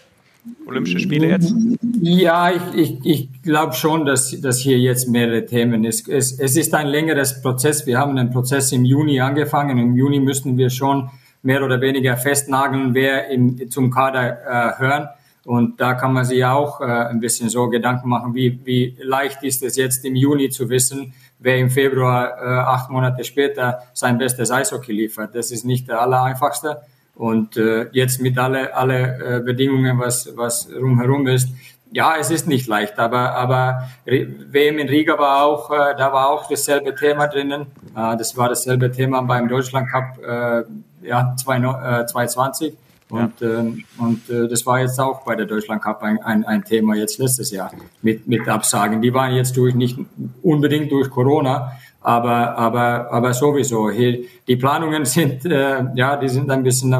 Olympische Spiele jetzt? Ja, ich, ich, ich glaube schon, dass, dass hier jetzt mehrere Themen ist. Es, es ist ein längeres Prozess. Wir haben den Prozess im Juni angefangen. Im Juni müssten wir schon mehr oder weniger festnageln, wer im, zum Kader äh, hören. Und da kann man sich auch äh, ein bisschen so Gedanken machen, wie, wie leicht ist es jetzt im Juni zu wissen, wer im Februar äh, acht Monate später sein bestes Eishockey liefert. Das ist nicht der allereinfachste. Und äh, jetzt mit alle alle äh, Bedingungen, was was rumherum ist, ja, es ist nicht leicht, aber aber WM in Riga war auch, äh, da war auch dasselbe Thema drinnen. Äh, das war dasselbe Thema beim Deutschland Cup. Äh, ja, 2020. Äh, und, ja. ähm, und äh, das war jetzt auch bei der Deutschland Cup ein, ein, ein Thema jetzt letztes Jahr mit, mit Absagen. Die waren jetzt durch nicht unbedingt durch Corona, aber, aber, aber sowieso. Hier, die Planungen sind, äh, ja, die sind ein bisschen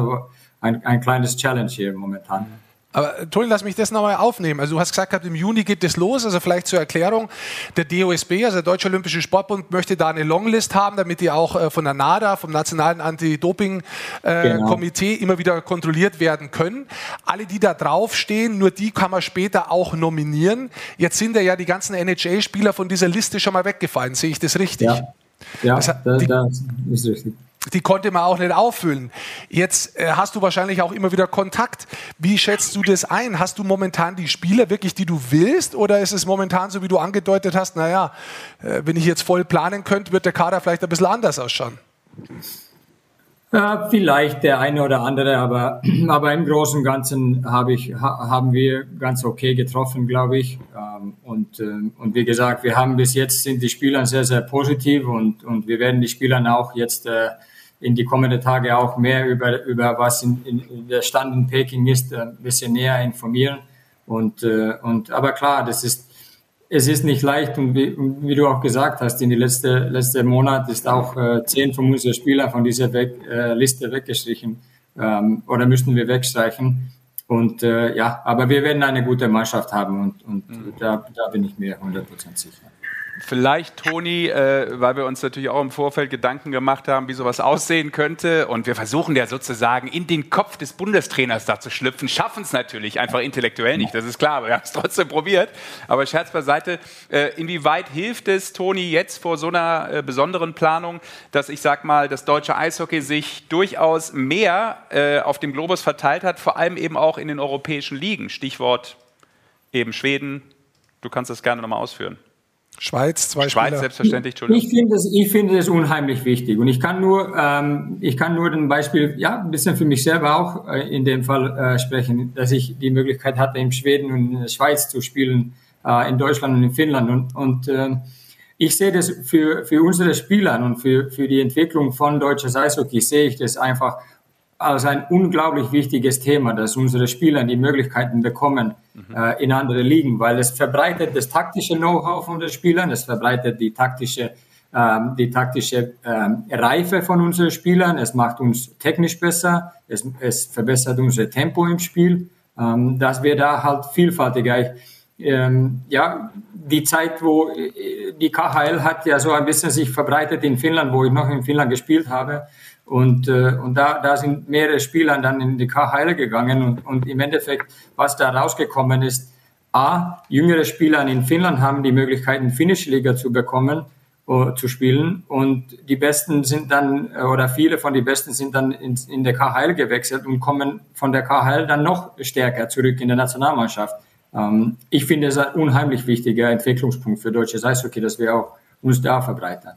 ein, ein kleines Challenge hier momentan. Aber Toni, lass mich das nochmal aufnehmen. Also du hast gesagt, im Juni geht es los. Also vielleicht zur Erklärung, der DOSB, also der Deutsche Olympische Sportbund, möchte da eine Longlist haben, damit die auch äh, von der NADA, vom Nationalen Anti-Doping-Komitee, genau. immer wieder kontrolliert werden können. Alle, die da draufstehen, nur die kann man später auch nominieren. Jetzt sind ja die ganzen NHL-Spieler von dieser Liste schon mal weggefallen. Sehe ich das richtig? Ja, ja das, das, das ist richtig die konnte man auch nicht auffüllen. Jetzt äh, hast du wahrscheinlich auch immer wieder Kontakt. Wie schätzt du das ein? Hast du momentan die Spieler wirklich, die du willst? Oder ist es momentan so, wie du angedeutet hast, naja, äh, wenn ich jetzt voll planen könnte, wird der Kader vielleicht ein bisschen anders ausschauen? Ja, vielleicht der eine oder andere, aber, aber im Großen und Ganzen habe ich, ha, haben wir ganz okay getroffen, glaube ich. Ähm, und, ähm, und wie gesagt, wir haben bis jetzt sind die Spieler sehr, sehr positiv und, und wir werden die Spieler auch jetzt äh, in die kommenden Tage auch mehr über, über was in, in, in der Stand in Peking ist, ein bisschen näher informieren. Und, äh, und, aber klar, das ist, es ist nicht leicht und wie, wie du auch gesagt hast, in die letzte, letzte Monat ist auch äh, zehn von unseren Spielern von dieser weg, äh, Liste weggestrichen ähm, oder müssen wir wegstreichen. Und äh, ja, aber wir werden eine gute Mannschaft haben und, und mhm. da, da bin ich mir 100% sicher. Vielleicht, Toni, äh, weil wir uns natürlich auch im Vorfeld Gedanken gemacht haben, wie sowas aussehen könnte. Und wir versuchen ja sozusagen in den Kopf des Bundestrainers da zu schlüpfen. Schaffen es natürlich einfach intellektuell nicht, das ist klar, aber wir haben es trotzdem probiert. Aber Scherz beiseite, äh, inwieweit hilft es, Toni, jetzt vor so einer äh, besonderen Planung, dass ich sag mal, das deutsche Eishockey sich durchaus mehr äh, auf dem Globus verteilt hat, vor allem eben auch in den europäischen Ligen. Stichwort eben Schweden. Du kannst das gerne nochmal ausführen. Schweiz, zwei Schweiz, Spieler. selbstverständlich, Entschuldigung. Ich finde es, ich finde es unheimlich wichtig. Und ich kann nur, ähm, ich kann nur ein Beispiel, ja, ein bisschen für mich selber auch äh, in dem Fall äh, sprechen, dass ich die Möglichkeit hatte, in Schweden und in der Schweiz zu spielen, äh, in Deutschland und in Finnland. Und, und äh, ich sehe das für, für unsere Spieler und für, für die Entwicklung von deutscher Eishockey sehe ich das einfach als ein unglaublich wichtiges Thema, dass unsere Spieler die Möglichkeiten bekommen mhm. äh, in andere Ligen, weil es verbreitet das taktische Know-how von den Spielern, es verbreitet die taktische ähm, die taktische ähm, Reife von unseren Spielern, es macht uns technisch besser, es, es verbessert unser Tempo im Spiel, ähm, dass wir da halt vielfältiger ähm, ja, die Zeit, wo äh, die KHL hat ja so ein bisschen sich verbreitet in Finnland, wo ich noch in Finnland gespielt habe. Und, äh, und da, da sind mehrere Spieler dann in die KHL gegangen und, und im Endeffekt, was da rausgekommen ist, A, jüngere Spieler in Finnland haben die Möglichkeit, in finnische Liga zu bekommen, uh, zu spielen und die Besten sind dann, äh, oder viele von den Besten sind dann in, in der KHL gewechselt und kommen von der KHL dann noch stärker zurück in der Nationalmannschaft. Ähm, ich finde es ein unheimlich wichtiger Entwicklungspunkt für deutsches Eishockey, dass wir auch uns da verbreitern.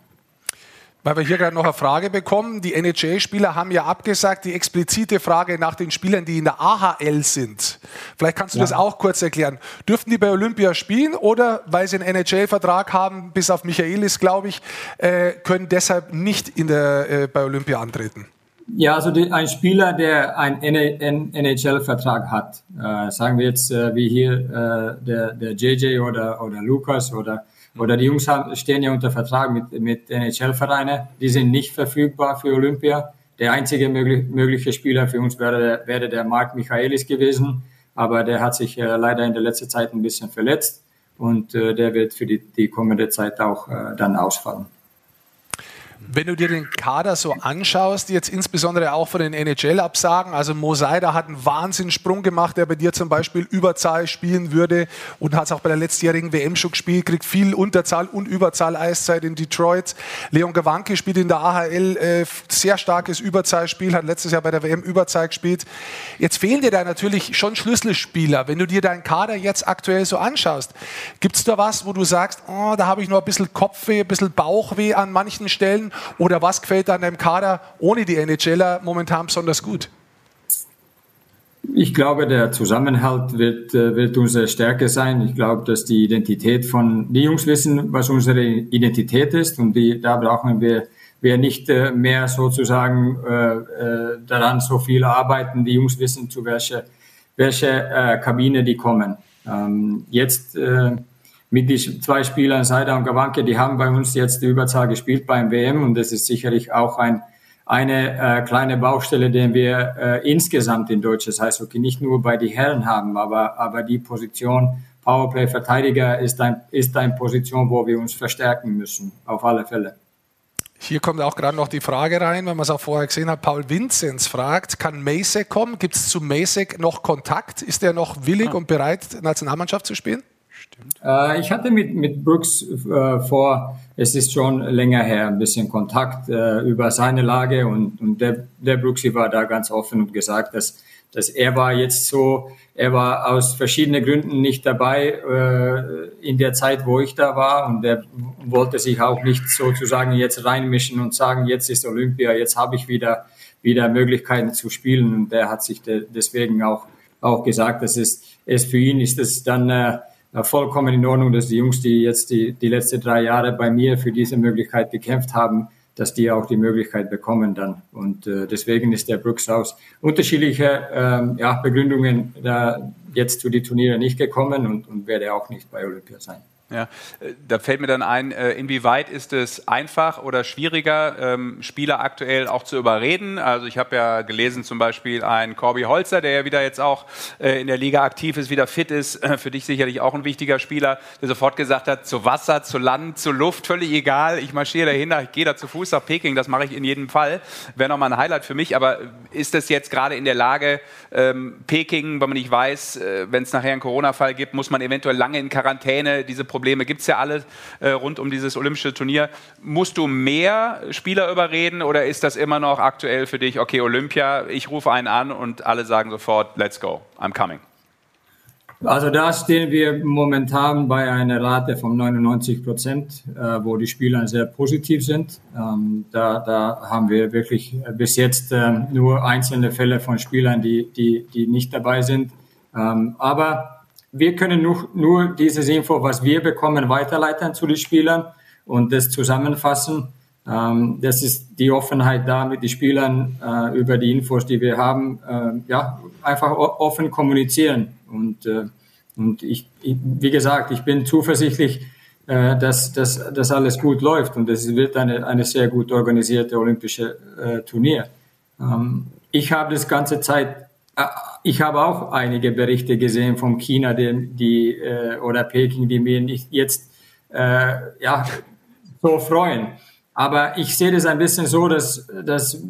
Weil wir hier gerade noch eine Frage bekommen. Die NHL-Spieler haben ja abgesagt, die explizite Frage nach den Spielern, die in der AHL sind. Vielleicht kannst du ja. das auch kurz erklären. Dürften die bei Olympia spielen oder weil sie einen NHL-Vertrag haben, bis auf Michaelis, glaube ich, äh, können deshalb nicht in der, äh, bei Olympia antreten? Ja, also die, ein Spieler, der einen NHL-Vertrag hat, äh, sagen wir jetzt äh, wie hier äh, der, der JJ oder, oder Lukas oder, oder die Jungs haben, stehen ja unter Vertrag mit, mit NHL-Vereinen, die sind nicht verfügbar für Olympia. Der einzige möglich, mögliche Spieler für uns wäre, wäre der Marc Michaelis gewesen, aber der hat sich äh, leider in der letzten Zeit ein bisschen verletzt und äh, der wird für die, die kommende Zeit auch äh, dann ausfallen. Wenn du dir den Kader so anschaust, jetzt insbesondere auch von den NHL-Absagen, also Mosaida hat einen Wahnsinnssprung gemacht, der bei dir zum Beispiel Überzahl spielen würde und hat es auch bei der letztjährigen WM schon gespielt, kriegt viel Unterzahl und Überzahl Eiszeit in Detroit. Leon Gawanke spielt in der AHL äh, sehr starkes Überzahlspiel, hat letztes Jahr bei der WM Überzahl gespielt. Jetzt fehlen dir da natürlich schon Schlüsselspieler. Wenn du dir deinen Kader jetzt aktuell so anschaust, gibt es da was, wo du sagst, oh, da habe ich noch ein bisschen Kopfweh, ein bisschen Bauchweh an manchen Stellen? Oder was gefällt an deinem Kader ohne die NHLer momentan besonders gut? Ich glaube, der Zusammenhalt wird, äh, wird unsere Stärke sein. Ich glaube, dass die Identität von, die Jungs wissen, was unsere Identität ist und die, da brauchen wir, wir nicht äh, mehr sozusagen äh, daran so viel arbeiten. Die Jungs wissen, zu welcher, äh, Kabine die kommen. Ähm, jetzt mit den zwei Spielern, Seida und Gawanke, die haben bei uns jetzt die Überzahl gespielt beim WM und das ist sicherlich auch ein, eine äh, kleine Baustelle, den wir äh, insgesamt in deutsches Eishockey nicht nur bei den Herren haben, aber, aber die Position Powerplay-Verteidiger ist ein, ist eine Position, wo wir uns verstärken müssen, auf alle Fälle. Hier kommt auch gerade noch die Frage rein, wenn man es auch vorher gesehen hat. Paul Vinzenz fragt, kann Masek kommen? Gibt es zu Masek noch Kontakt? Ist er noch willig ah. und bereit, Nationalmannschaft zu spielen? Äh, ich hatte mit, mit Brooks äh, vor, es ist schon länger her, ein bisschen Kontakt äh, über seine Lage und, und der, der Brooks war da ganz offen und gesagt, dass, dass er war jetzt so, er war aus verschiedenen Gründen nicht dabei äh, in der Zeit, wo ich da war und er wollte sich auch nicht sozusagen jetzt reinmischen und sagen, jetzt ist Olympia, jetzt habe ich wieder, wieder Möglichkeiten zu spielen. Und der hat sich de deswegen auch, auch gesagt, dass es, es für ihn ist es dann äh, vollkommen in Ordnung, dass die Jungs, die jetzt die, die letzten drei Jahre bei mir für diese Möglichkeit gekämpft haben, dass die auch die Möglichkeit bekommen dann. Und äh, deswegen ist der Brooks aus unterschiedliche ähm, ja, Begründungen da jetzt zu die Turniere nicht gekommen und, und werde auch nicht bei Olympia sein. Ja, äh, da fällt mir dann ein, äh, inwieweit ist es einfach oder schwieriger, ähm, Spieler aktuell auch zu überreden? Also ich habe ja gelesen zum Beispiel ein Corby Holzer, der ja wieder jetzt auch äh, in der Liga aktiv ist, wieder fit ist, für dich sicherlich auch ein wichtiger Spieler, der sofort gesagt hat, zu Wasser, zu Land, zu Luft, völlig egal, ich marschiere dahin, ich gehe da zu Fuß nach Peking, das mache ich in jedem Fall. Wäre nochmal ein Highlight für mich, aber ist das jetzt gerade in der Lage, ähm, Peking, wenn man nicht weiß, wenn es nachher einen Corona-Fall gibt, muss man eventuell lange in Quarantäne, diese Probleme Probleme gibt es ja alle äh, rund um dieses olympische Turnier. Musst du mehr Spieler überreden oder ist das immer noch aktuell für dich, okay, Olympia, ich rufe einen an und alle sagen sofort, let's go, I'm coming? Also da stehen wir momentan bei einer Rate von 99 Prozent, äh, wo die Spieler sehr positiv sind. Ähm, da, da haben wir wirklich bis jetzt äh, nur einzelne Fälle von Spielern, die, die, die nicht dabei sind. Ähm, aber wir können nur, nur dieses Info, was wir bekommen, weiterleiten zu den Spielern und das zusammenfassen. Ähm, das ist die Offenheit da mit den Spielern äh, über die Infos, die wir haben, äh, ja, einfach offen kommunizieren. Und, äh, und ich, ich, wie gesagt, ich bin zuversichtlich, äh, dass, dass dass alles gut läuft und es wird eine, eine sehr gut organisierte olympische äh, Turnier. Ähm, ich habe das ganze Zeit ich habe auch einige Berichte gesehen von China, die, die äh, oder Peking, die mir nicht jetzt äh, ja so freuen. Aber ich sehe das ein bisschen so, dass, dass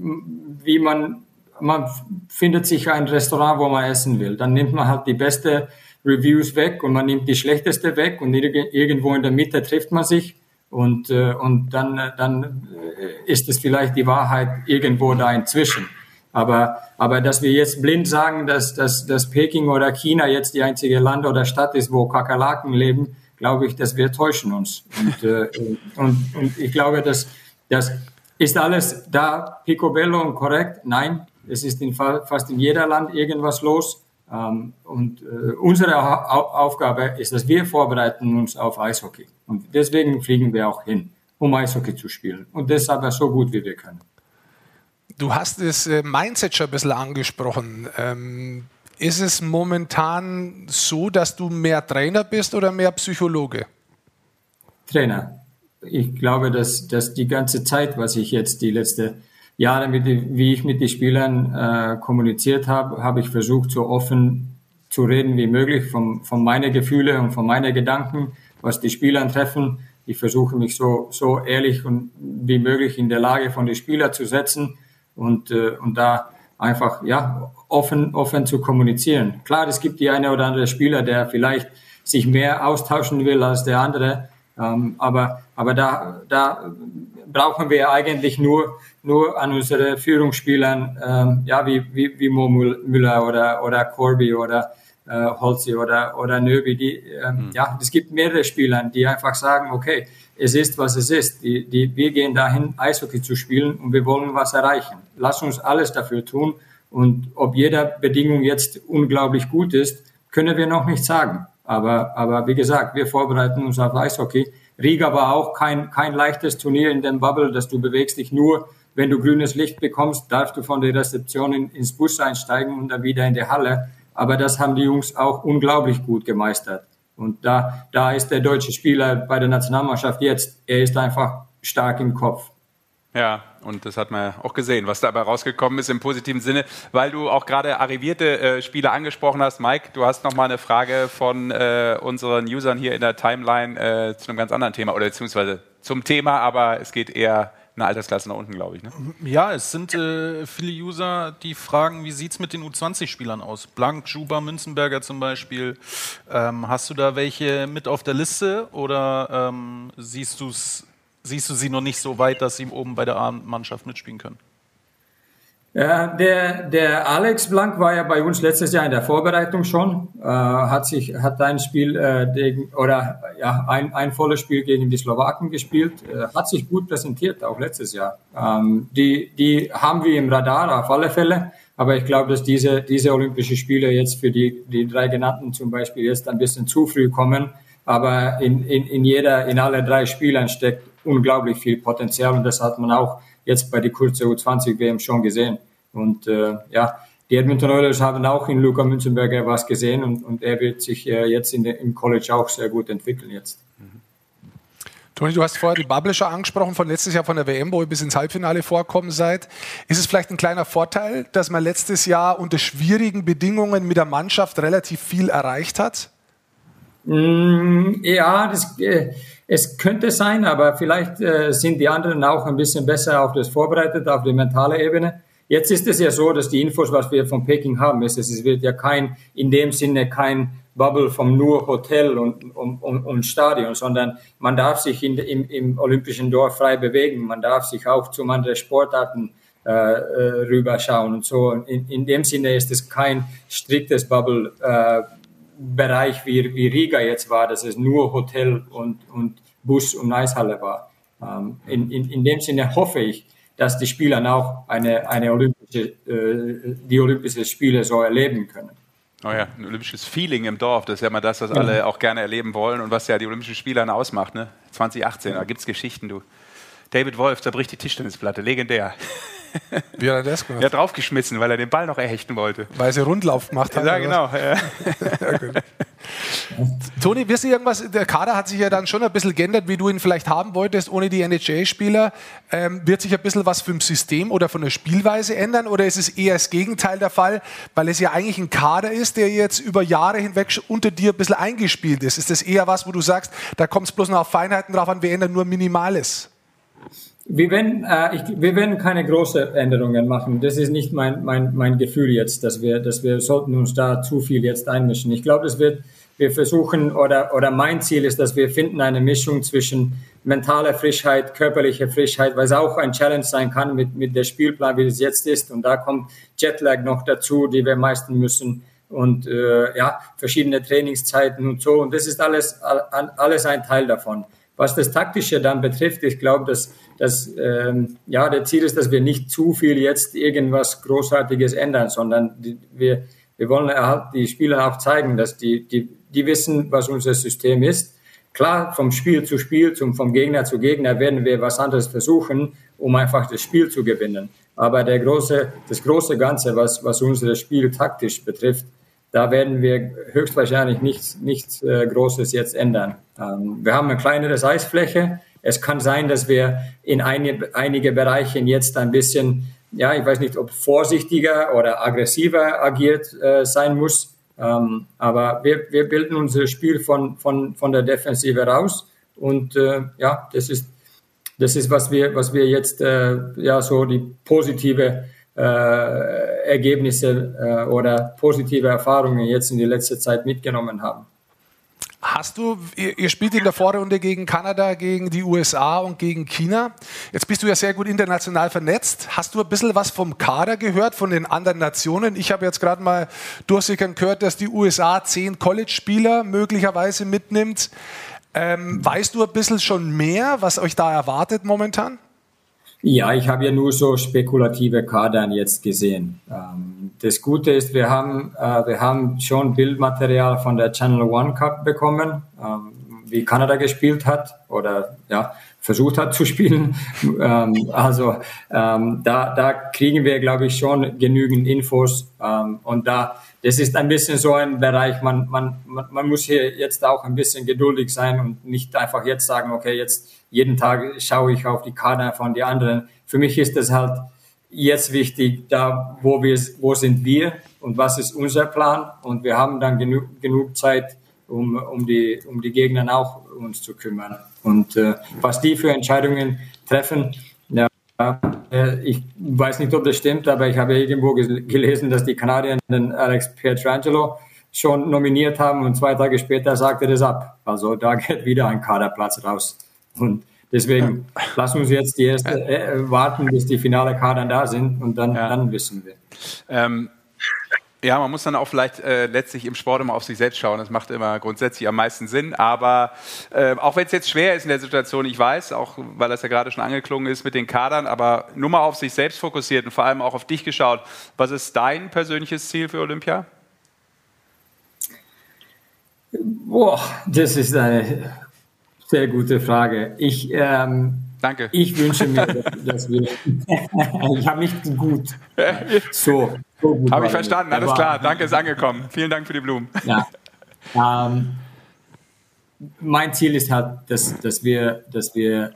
wie man man findet sich ein Restaurant, wo man essen will. Dann nimmt man halt die beste Reviews weg und man nimmt die schlechteste weg und irgendwo in der Mitte trifft man sich und, äh, und dann, dann ist es vielleicht die Wahrheit irgendwo da inzwischen. Aber, aber dass wir jetzt blind sagen, dass, dass, dass Peking oder China jetzt die einzige Land oder Stadt ist, wo Kakerlaken leben, glaube ich, dass wir täuschen uns. Und, äh, und, und ich glaube, dass das ist alles da picobello und korrekt. Nein, es ist in fast in jeder Land irgendwas los. Ähm, und äh, unsere Aufgabe ist, dass wir vorbereiten uns auf Eishockey. Und deswegen fliegen wir auch hin, um Eishockey zu spielen. Und deshalb so gut wie wir können. Du hast das äh, Mindset schon ein bisschen angesprochen. Ähm, ist es momentan so, dass du mehr Trainer bist oder mehr Psychologe? Trainer. Ich glaube, dass, dass die ganze Zeit, was ich jetzt die letzten Jahre, mit, wie ich mit den Spielern äh, kommuniziert habe, habe ich versucht, so offen zu reden wie möglich von, von meinen Gefühlen und von meinen Gedanken, was die Spieler treffen. Ich versuche mich so, so ehrlich und wie möglich in der Lage von den Spielern zu setzen und, äh, und da einfach ja offen offen zu kommunizieren. Klar, es gibt die eine oder andere Spieler, der vielleicht sich mehr austauschen will als der andere, ähm, aber aber da da brauchen wir eigentlich nur nur an unsere Führungsspielern, ähm, ja wie wie wie Mo Müller oder oder Corby oder äh, Holzi oder oder Nöbi, die ähm, mhm. ja es gibt mehrere Spieler, die einfach sagen, okay, es ist, was es ist. Die, die, wir gehen dahin, Eishockey zu spielen und wir wollen was erreichen. Lass uns alles dafür tun. Und ob jeder Bedingung jetzt unglaublich gut ist, können wir noch nicht sagen. Aber, aber wie gesagt, wir vorbereiten uns auf Eishockey. Riga war auch kein, kein leichtes Turnier in dem Bubble, dass du bewegst dich nur, wenn du grünes Licht bekommst, darfst du von der Rezeption in, ins Bus einsteigen und dann wieder in die Halle. Aber das haben die Jungs auch unglaublich gut gemeistert. Und da, da ist der deutsche Spieler bei der Nationalmannschaft jetzt, er ist einfach stark im Kopf. Ja, und das hat man auch gesehen, was dabei rausgekommen ist im positiven Sinne, weil du auch gerade arrivierte äh, Spieler angesprochen hast. Mike, du hast noch mal eine Frage von äh, unseren Usern hier in der Timeline äh, zu einem ganz anderen Thema oder beziehungsweise zum Thema, aber es geht eher eine Altersklasse nach unten, glaube ich. Ne? Ja, es sind äh, viele User, die fragen, wie sieht es mit den U20-Spielern aus? Blank, Juba, Münzenberger zum Beispiel. Ähm, hast du da welche mit auf der Liste oder ähm, siehst, siehst du sie noch nicht so weit, dass sie oben bei der A-Mannschaft mitspielen können? Ja, der, der Alex Blank war ja bei uns letztes Jahr in der Vorbereitung schon, äh, hat sich, hat ein Spiel äh, gegen, oder ja, ein, ein volles Spiel gegen die Slowaken gespielt, äh, hat sich gut präsentiert, auch letztes Jahr. Ähm, die, die haben wir im Radar auf alle Fälle, aber ich glaube, dass diese, diese Olympische Spiele jetzt für die, die drei genannten zum Beispiel jetzt ein bisschen zu früh kommen, aber in, in, in jeder, in alle drei Spielen steckt unglaublich viel Potenzial und das hat man auch jetzt bei der kurze U20-WM schon gesehen. Und äh, ja, die Edmonton Oilers haben auch in Luca Münzenberger was gesehen und, und er wird sich äh, jetzt in der, im College auch sehr gut entwickeln jetzt. Toni, du hast vorher die Publisher angesprochen von letztes Jahr von der WM, wo ihr bis ins Halbfinale vorkommen seid. Ist es vielleicht ein kleiner Vorteil, dass man letztes Jahr unter schwierigen Bedingungen mit der Mannschaft relativ viel erreicht hat? Mm, ja, das, äh, es könnte sein, aber vielleicht äh, sind die anderen auch ein bisschen besser auf das vorbereitet, auf die mentale Ebene. Jetzt ist es ja so, dass die Infos, was wir von Peking haben, ist, es wird ja kein, in dem Sinne kein Bubble vom nur Hotel und, und, und, und Stadion, sondern man darf sich in, im, im olympischen Dorf frei bewegen, man darf sich auch zu anderen Sportarten äh, äh, rüberschauen und so. In, in dem Sinne ist es kein striktes Bubble äh, Bereich wie, wie Riga jetzt war, dass es nur Hotel und, und Bus und Eishalle war. Ähm, in, in, in dem Sinne hoffe ich, dass die Spieler auch eine, eine olympische, äh, die Olympischen Spiele so erleben können. Oh ja, ein olympisches Feeling im Dorf, das ist ja mal das, was alle auch gerne erleben wollen und was ja die Olympischen Spiele dann ausmacht. Ne? 2018, da gibt es Geschichten, du. David Wolf zerbricht die Tischtennisplatte, legendär. Wie hat er das gemacht? Er hat draufgeschmissen, weil er den Ball noch erhechten wollte. Weil sie Rundlauf gemacht haben. Ja, genau. Ja. Toni, wirst du irgendwas, der Kader hat sich ja dann schon ein bisschen geändert, wie du ihn vielleicht haben wolltest, ohne die NHL-Spieler. Ähm, wird sich ein bisschen was vom System oder von der Spielweise ändern oder ist es eher das Gegenteil der Fall, weil es ja eigentlich ein Kader ist, der jetzt über Jahre hinweg unter dir ein bisschen eingespielt ist? Ist das eher was, wo du sagst, da kommt es bloß noch auf Feinheiten drauf an, wir ändern nur Minimales? Wir werden, äh, ich, wir werden keine großen Änderungen machen. Das ist nicht mein, mein, mein Gefühl jetzt, dass wir, dass wir sollten uns da zu viel jetzt einmischen. Ich glaube, es wird, wir versuchen oder, oder mein Ziel ist, dass wir finden eine Mischung zwischen mentaler Frischheit, körperlicher Frischheit, weil es auch ein Challenge sein kann mit, mit der Spielplan, wie es jetzt ist. Und da kommt Jetlag noch dazu, die wir meistern müssen und äh, ja, verschiedene Trainingszeiten und so. Und das ist alles, alles ein Teil davon. Was das Taktische dann betrifft, ich glaube, dass, dass ähm, ja, der Ziel ist, dass wir nicht zu viel jetzt irgendwas Großartiges ändern, sondern die, wir, wir wollen die Spieler auch zeigen, dass die, die, die wissen, was unser System ist. klar, vom Spiel zu Spiel, zum, vom Gegner zu Gegner werden wir was anderes versuchen, um einfach das Spiel zu gewinnen. Aber der große, das große Ganze, was, was unser Spiel taktisch betrifft, da werden wir höchstwahrscheinlich nichts, nichts äh, Großes jetzt ändern. Ähm, wir haben eine kleinere Eisfläche. Es kann sein, dass wir in eine, einige Bereichen jetzt ein bisschen, ja, ich weiß nicht, ob vorsichtiger oder aggressiver agiert äh, sein muss. Ähm, aber wir, wir bilden unser Spiel von, von, von der Defensive raus. Und äh, ja, das ist, das ist, was wir, was wir jetzt, äh, ja, so die positive äh, Ergebnisse äh, oder positive Erfahrungen jetzt in die letzte Zeit mitgenommen haben. Hast du, ihr, ihr, spielt in der Vorrunde gegen Kanada, gegen die USA und gegen China. Jetzt bist du ja sehr gut international vernetzt. Hast du ein bisschen was vom Kader gehört, von den anderen Nationen? Ich habe jetzt gerade mal durchsickern gehört, dass die USA zehn College-Spieler möglicherweise mitnimmt. Ähm, weißt du ein bisschen schon mehr, was euch da erwartet momentan? Ja, ich habe ja nur so spekulative Kadern jetzt gesehen. Ähm, das Gute ist, wir haben, äh, wir haben schon Bildmaterial von der Channel One Cup bekommen, ähm, wie Kanada gespielt hat oder ja, versucht hat zu spielen. Ähm, also da, da kriegen wir, glaube ich, schon genügend Infos. und da, das ist ein bisschen so ein Bereich, man, man, man muss hier jetzt auch ein bisschen geduldig sein und nicht einfach jetzt sagen, okay, jetzt jeden Tag schaue ich auf die Kader von den anderen. Für mich ist das halt jetzt wichtig, da wo wir, wo sind wir und was ist unser Plan und wir haben dann genug, genug Zeit, um, um die, um die Gegner auch uns zu kümmern. Und äh, was die für Entscheidungen treffen, ja, ich weiß nicht, ob das stimmt, aber ich habe irgendwo gelesen, dass die Kanadier den Alex Pietrangelo schon nominiert haben und zwei Tage später sagte das ab. Also da geht wieder ein Kaderplatz raus. Und deswegen ja. lassen uns jetzt die erste äh, warten, bis die finale Kader da sind und dann, ja. dann wissen wir. Ähm, ja, man muss dann auch vielleicht äh, letztlich im Sport immer auf sich selbst schauen. Das macht immer grundsätzlich am meisten Sinn. Aber äh, auch wenn es jetzt schwer ist in der Situation, ich weiß, auch weil das ja gerade schon angeklungen ist mit den Kadern, aber nur mal auf sich selbst fokussiert und vor allem auch auf dich geschaut. Was ist dein persönliches Ziel für Olympia? Boah, das ist eine sehr gute Frage. Ich, ähm, Danke. Ich wünsche mir, dass wir. ich habe nicht gut. So. so gut habe ich verstanden, alles klar. Danke, ist angekommen. Vielen Dank für die Blumen. Ja. Ähm, mein Ziel ist halt, dass, dass, wir, dass wir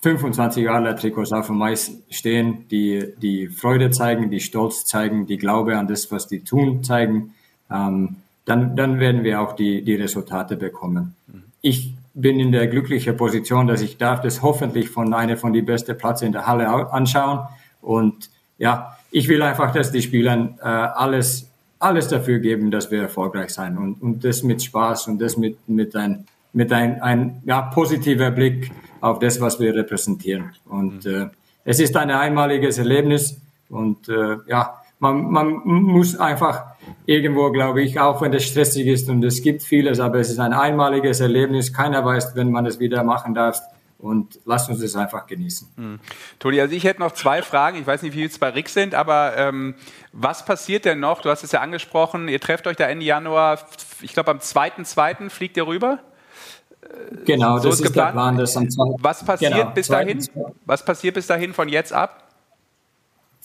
25 Jahre Trikots auf dem Eis stehen, die, die Freude zeigen, die Stolz zeigen, die Glaube an das, was die tun, zeigen. Ähm, dann, dann werden wir auch die, die Resultate bekommen. Ich bin in der glücklichen Position, dass ich darf das hoffentlich von einer von die besten Plätze in der Halle anschauen. Und ja, ich will einfach, dass die Spieler äh, alles, alles dafür geben, dass wir erfolgreich sein und, und das mit Spaß und das mit, mit ein, mit ein, ein ja, positiver Blick auf das, was wir repräsentieren. Und mhm. äh, es ist ein einmaliges Erlebnis und äh, ja, man, man muss einfach irgendwo, glaube ich, auch wenn es stressig ist und es gibt vieles, aber es ist ein einmaliges Erlebnis. Keiner weiß, wenn man es wieder machen darf. Und lasst uns es einfach genießen. Mhm. Toni, also ich hätte noch zwei Fragen. Ich weiß nicht, wie es bei Rick sind, aber ähm, was passiert denn noch? Du hast es ja angesprochen, ihr trefft euch da Ende Januar, ich glaube am 2.2. fliegt ihr rüber? Genau, so das ist, ist der Plan. Das am 2. Was passiert genau, bis dahin? Was passiert bis dahin von jetzt ab?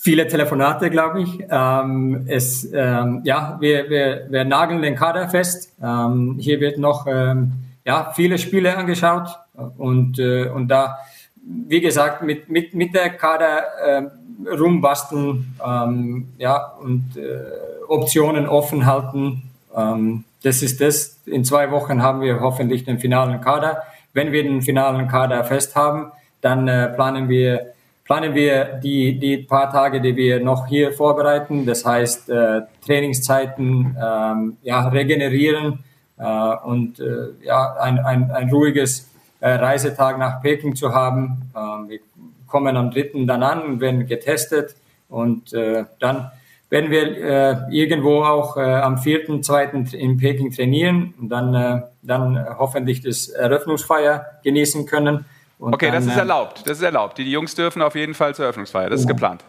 Viele Telefonate, glaube ich. Ähm, es, ähm, ja, wir, wir, wir nageln den Kader fest. Ähm, hier wird noch ähm, ja, viele Spiele angeschaut und, äh, und da, wie gesagt, mit, mit, mit der Kader äh, rumbasteln ähm, ja, und äh, Optionen offen halten. Ähm, das ist das. In zwei Wochen haben wir hoffentlich den finalen Kader. Wenn wir den finalen Kader fest haben, dann äh, planen wir planen wir die, die paar Tage, die wir noch hier vorbereiten, das heißt äh, Trainingszeiten, ähm, ja, regenerieren äh, und äh, ja, ein, ein, ein ruhiges äh, Reisetag nach Peking zu haben. Ähm, wir kommen am dritten dann an werden getestet und äh, dann werden wir äh, irgendwo auch äh, am vierten, zweiten in Peking trainieren und dann, äh, dann hoffentlich das Eröffnungsfeier genießen können. Und okay, dann, das ist erlaubt. Das ist erlaubt. Die, die Jungs dürfen auf jeden Fall zur Eröffnungsfeier. Das ist geplant.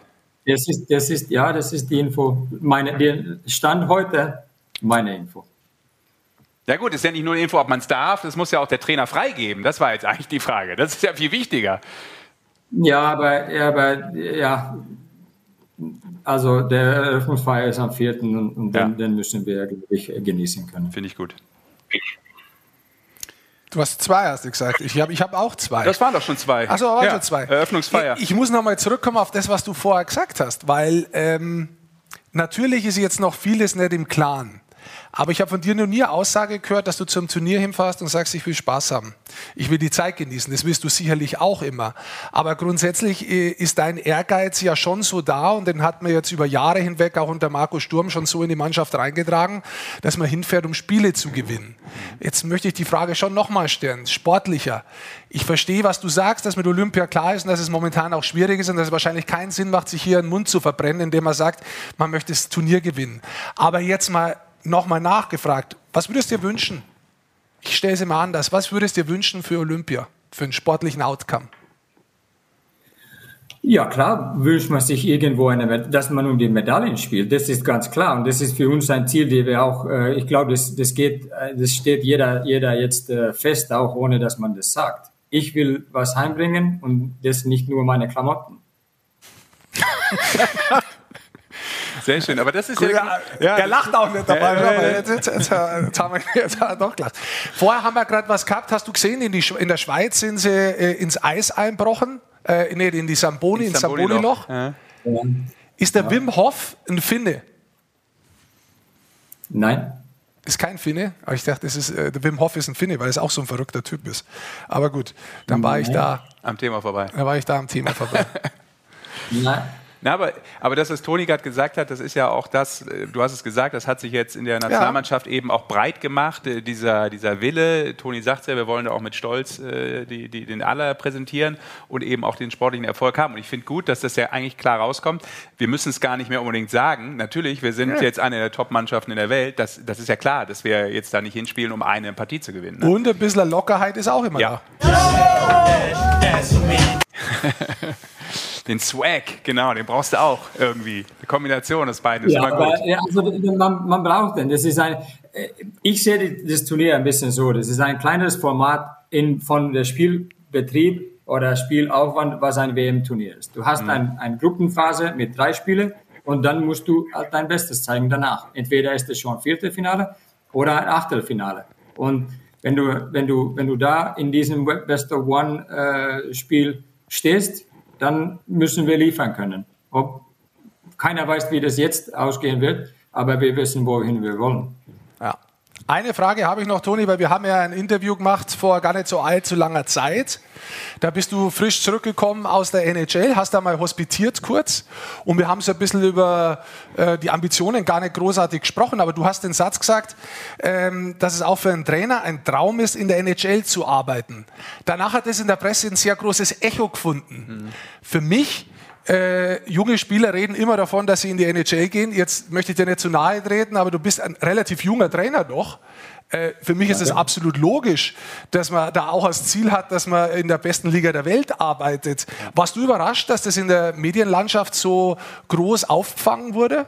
Das ist, das ist, ja, das ist die Info. Meine, der Stand heute, meine Info. Ja gut, ist ja nicht nur eine Info, ob man es darf, das muss ja auch der Trainer freigeben. Das war jetzt eigentlich die Frage. Das ist ja viel wichtiger. Ja, aber, ja, aber ja, also der Eröffnungsfeier ist am 4. und, und ja. den, den, müssen wir, glaube ich, genießen können. Finde ich gut. Du hast zwei, hast du gesagt. Ich habe ich hab auch zwei. Das waren doch schon zwei. Achso, waren ja. schon zwei. Eröffnungsfeier. Ich, ich muss nochmal zurückkommen auf das, was du vorher gesagt hast, weil ähm, natürlich ist jetzt noch vieles nicht im Klaren. Aber ich habe von dir noch nie Aussage gehört, dass du zum Turnier hinfährst und sagst, ich will Spaß haben. Ich will die Zeit genießen. Das willst du sicherlich auch immer. Aber grundsätzlich äh, ist dein Ehrgeiz ja schon so da und den hat man jetzt über Jahre hinweg auch unter Marco Sturm schon so in die Mannschaft reingetragen, dass man hinfährt, um Spiele zu gewinnen. Jetzt möchte ich die Frage schon nochmal stellen, sportlicher. Ich verstehe, was du sagst, dass mit Olympia klar ist und dass es momentan auch schwierig ist und dass es wahrscheinlich keinen Sinn macht, sich hier den Mund zu verbrennen, indem man sagt, man möchte das Turnier gewinnen. Aber jetzt mal nochmal nachgefragt, was würdest du dir wünschen? Ich stelle es mal anders. Was würdest du dir wünschen für Olympia, für einen sportlichen Outcome? Ja, klar wünscht man sich irgendwo, eine, dass man um die Medaillen spielt. Das ist ganz klar. Und das ist für uns ein Ziel, die wir auch, äh, ich glaube, das, das geht, äh, das steht jeder, jeder jetzt äh, fest, auch ohne dass man das sagt. Ich will was heimbringen und das nicht nur meine Klamotten. Sehr schön, aber das ist Gut, ja, ja, Er lacht auch nicht dabei. Ja, ja, jetzt, jetzt, jetzt, jetzt, haben wir jetzt haben wir doch gelacht. Vorher haben wir gerade was gehabt, hast du gesehen, in, die, in der Schweiz sind sie äh, ins Eis einbrochen, äh, nee, in die Samboni, ins Samboni-Loch. Samboni ist der Wim Hof ein Finne? Nein. Ist kein Finne, aber ich dachte, das ist, äh, der Wim Hof ist ein Finne, weil es auch so ein verrückter Typ ist. Aber gut, dann war ich da. Am Thema vorbei. Dann war ich da am Thema vorbei. Nein. Na, aber, aber das, was Toni gerade gesagt hat, das ist ja auch das, äh, du hast es gesagt, das hat sich jetzt in der Nationalmannschaft ja. eben auch breit gemacht, äh, dieser, dieser Wille. Toni sagt ja, wir wollen da auch mit Stolz äh, die, die, den Aller präsentieren und eben auch den sportlichen Erfolg haben. Und ich finde gut, dass das ja eigentlich klar rauskommt. Wir müssen es gar nicht mehr unbedingt sagen. Natürlich, wir sind ja. jetzt eine der Top-Mannschaften in der Welt. Das, das ist ja klar, dass wir jetzt da nicht hinspielen, um eine Partie zu gewinnen. Ne? Und ein bisschen Lockerheit ist auch immer ja. da. Den Swag, genau, den brauchst du auch irgendwie. Eine Kombination aus beiden ist ja, immer gut. Ja, also man, man braucht den. Das ist ein, äh, ich sehe das Turnier ein bisschen so. Das ist ein kleineres Format in, von der Spielbetrieb oder Spielaufwand, was ein WM-Turnier ist. Du hast mhm. eine ein Gruppenphase mit drei Spielen und dann musst du halt dein Bestes zeigen danach. Entweder ist es schon vierte Finale oder ein Achtelfinale. Und wenn du, wenn du, wenn du da in diesem Best of One äh, Spiel stehst, dann müssen wir liefern können. Ob, keiner weiß, wie das jetzt ausgehen wird, aber wir wissen, wohin wir wollen. Eine Frage habe ich noch, Toni, weil wir haben ja ein Interview gemacht vor gar nicht so allzu langer Zeit. Da bist du frisch zurückgekommen aus der NHL, hast da mal hospitiert kurz und wir haben so ein bisschen über äh, die Ambitionen gar nicht großartig gesprochen, aber du hast den Satz gesagt, ähm, dass es auch für einen Trainer ein Traum ist, in der NHL zu arbeiten. Danach hat es in der Presse ein sehr großes Echo gefunden. Mhm. Für mich äh, junge Spieler reden immer davon, dass sie in die NHL gehen. Jetzt möchte ich dir nicht zu nahe treten, aber du bist ein relativ junger Trainer doch. Äh, für mich ist es absolut logisch, dass man da auch als Ziel hat, dass man in der besten Liga der Welt arbeitet. Warst du überrascht, dass das in der Medienlandschaft so groß aufgefangen wurde?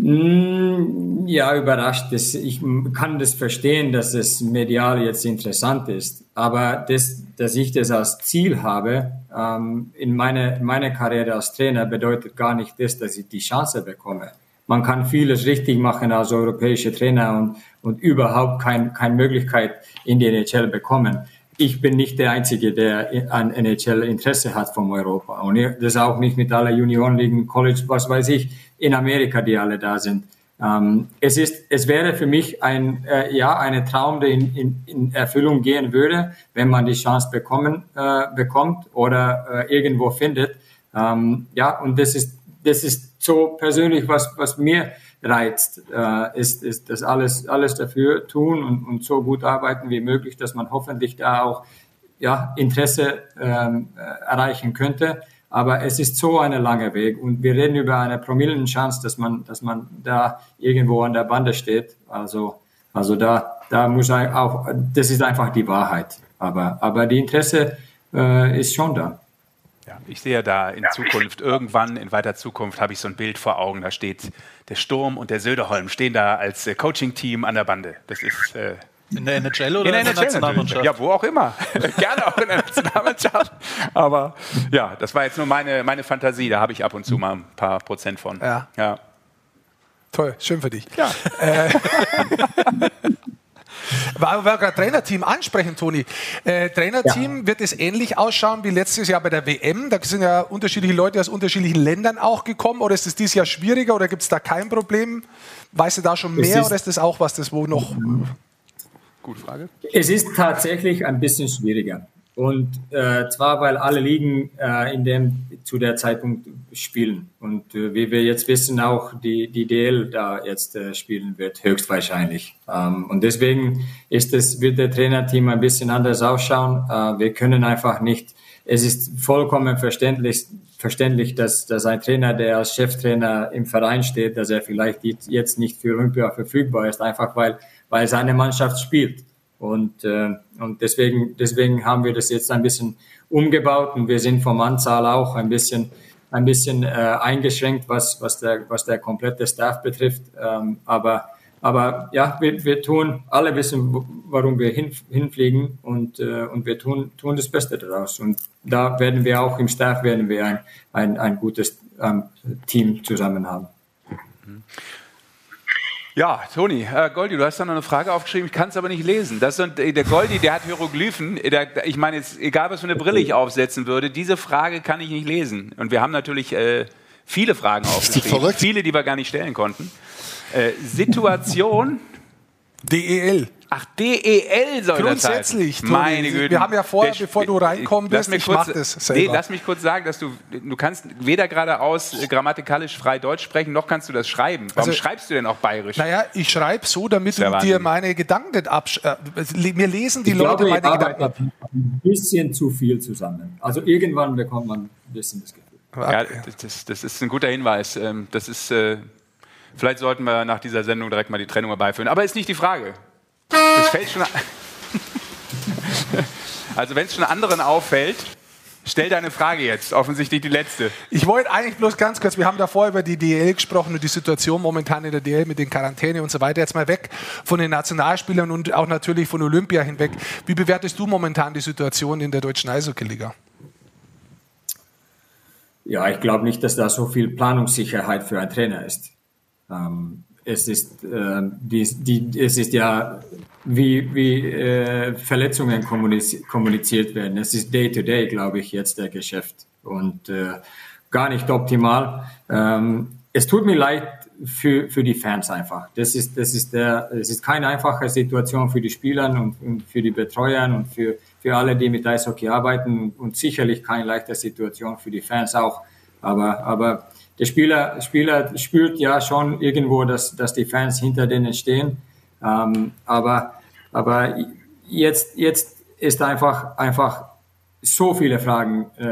Mm, ja, überrascht. Ich kann das verstehen, dass es medial jetzt interessant ist. Aber das, dass ich das als Ziel habe, ähm, in meiner meine Karriere als Trainer bedeutet gar nicht das, dass ich die Chance bekomme. Man kann vieles richtig machen als europäischer Trainer und, und überhaupt kein, keine Möglichkeit in die NHL bekommen. Ich bin nicht der Einzige, der an NHL Interesse hat von Europa. Und das auch nicht mit aller Juniorenligen, College, was weiß ich in Amerika, die alle da sind. Ähm, es ist, es wäre für mich ein, äh, ja, eine Traum, der in, in, in Erfüllung gehen würde, wenn man die Chance bekommen, äh, bekommt oder äh, irgendwo findet. Ähm, ja, und das ist, das ist so persönlich, was, was mir reizt, äh, ist, ist das alles, alles dafür tun und, und so gut arbeiten wie möglich, dass man hoffentlich da auch, ja, Interesse ähm, äh, erreichen könnte. Aber es ist so ein langer Weg und wir reden über eine Promillenchance, dass man, dass man da irgendwo an der Bande steht. Also, also da, da muss auch, das ist einfach die Wahrheit. Aber, aber die Interesse äh, ist schon da. Ja, ich sehe da in Zukunft, irgendwann in weiter Zukunft, habe ich so ein Bild vor Augen. Da steht der Sturm und der Söderholm stehen da als äh, Coaching-Team an der Bande. Das ist. Äh, in der NHL oder in der, in der Nationalmannschaft? Ja, wo auch immer. Gerne auch in der Nationalmannschaft. Aber ja, das war jetzt nur meine, meine Fantasie. Da habe ich ab und zu mal ein paar Prozent von. Ja. ja. Toll, schön für dich. Ja. Äh, weil wir gerade Trainerteam ansprechen, Toni. Äh, Trainerteam ja. wird es ähnlich ausschauen wie letztes Jahr bei der WM. Da sind ja unterschiedliche Leute aus unterschiedlichen Ländern auch gekommen. Oder ist es dieses Jahr schwieriger oder gibt es da kein Problem? Weißt du da schon mehr ist oder ist das auch was, das wo noch. Gute Frage. Es ist tatsächlich ein bisschen schwieriger. Und äh, zwar, weil alle Ligen äh, in dem zu der Zeitpunkt spielen. Und äh, wie wir jetzt wissen, auch die, die DL da jetzt äh, spielen wird, höchstwahrscheinlich. Ähm, und deswegen ist es, wird der Trainerteam ein bisschen anders ausschauen. Äh, wir können einfach nicht, es ist vollkommen verständlich, verständlich, dass, dass ein Trainer, der als Cheftrainer im Verein steht, dass er vielleicht jetzt nicht für Olympia verfügbar ist, einfach weil, weil seine Mannschaft spielt. Und, äh, und deswegen, deswegen haben wir das jetzt ein bisschen umgebaut und wir sind vom Anzahl auch ein bisschen, ein bisschen äh, eingeschränkt, was, was, der, was der komplette Staff betrifft. Ähm, aber, aber ja, wir, wir tun, alle wissen, warum wir hin, hinfliegen und, äh, und wir tun, tun das Beste daraus. Und da werden wir auch im Staff werden wir ein, ein, ein gutes ähm, Team zusammen haben. Ja, Toni, äh, Goldi, du hast da noch eine Frage aufgeschrieben, ich kann es aber nicht lesen. Das sind, äh, der Goldi, der hat Hieroglyphen. Der, ich meine, jetzt, egal was für eine Brille ich aufsetzen würde, diese Frage kann ich nicht lesen. Und wir haben natürlich äh, viele Fragen aufgeschrieben, viele, die wir gar nicht stellen konnten. Äh, Situation. DEL. Ach, DEL soll Grundsätzlich. das heißen. Meine Güte. Wir haben ja vorher, bevor du reinkommen bist, ich kurz, mach das selber. Nee, lass mich kurz sagen, dass du, du kannst weder geradeaus grammatikalisch frei Deutsch sprechen, noch kannst du das schreiben. Warum also, schreibst du denn auch bayerisch? Naja, ich schreibe so, damit du dir meine Gedanken nicht absch... Äh, mir lesen die ich Leute glaube, meine Gedanken ab. Ein bisschen zu viel zusammen. Also irgendwann bekommt man ein bisschen das Gefühl. Ja, das, das ist ein guter Hinweis. Ähm, das ist... Äh, vielleicht sollten wir nach dieser Sendung direkt mal die Trennung herbeiführen. Aber ist nicht die Frage. Es fällt schon. also, wenn es schon anderen auffällt, Stell deine Frage jetzt, offensichtlich die letzte. Ich wollte eigentlich bloß ganz kurz, wir haben davor über die DL gesprochen und die Situation momentan in der DL mit den Quarantäne und so weiter. Jetzt mal weg von den Nationalspielern und auch natürlich von Olympia hinweg. Wie bewertest du momentan die Situation in der deutschen Eishockey-Liga? Ja, ich glaube nicht, dass da so viel Planungssicherheit für einen Trainer ist. Ähm, es ist, äh, die, die, es ist ja, wie, wie äh, Verletzungen kommuniziert werden. Es ist Day-to-Day, glaube ich, jetzt der Geschäft und äh, gar nicht optimal. Ähm, es tut mir leid für, für die Fans einfach. Das ist, das ist der, es ist keine einfache Situation für die Spieler und, und für die Betreuer und für, für alle, die mit Eishockey arbeiten und sicherlich keine leichte Situation für die Fans auch. Aber, aber der Spieler, Spieler spürt ja schon irgendwo, dass, dass die Fans hinter denen stehen. Ähm, aber, aber jetzt, jetzt ist einfach, einfach so viele Fragen äh,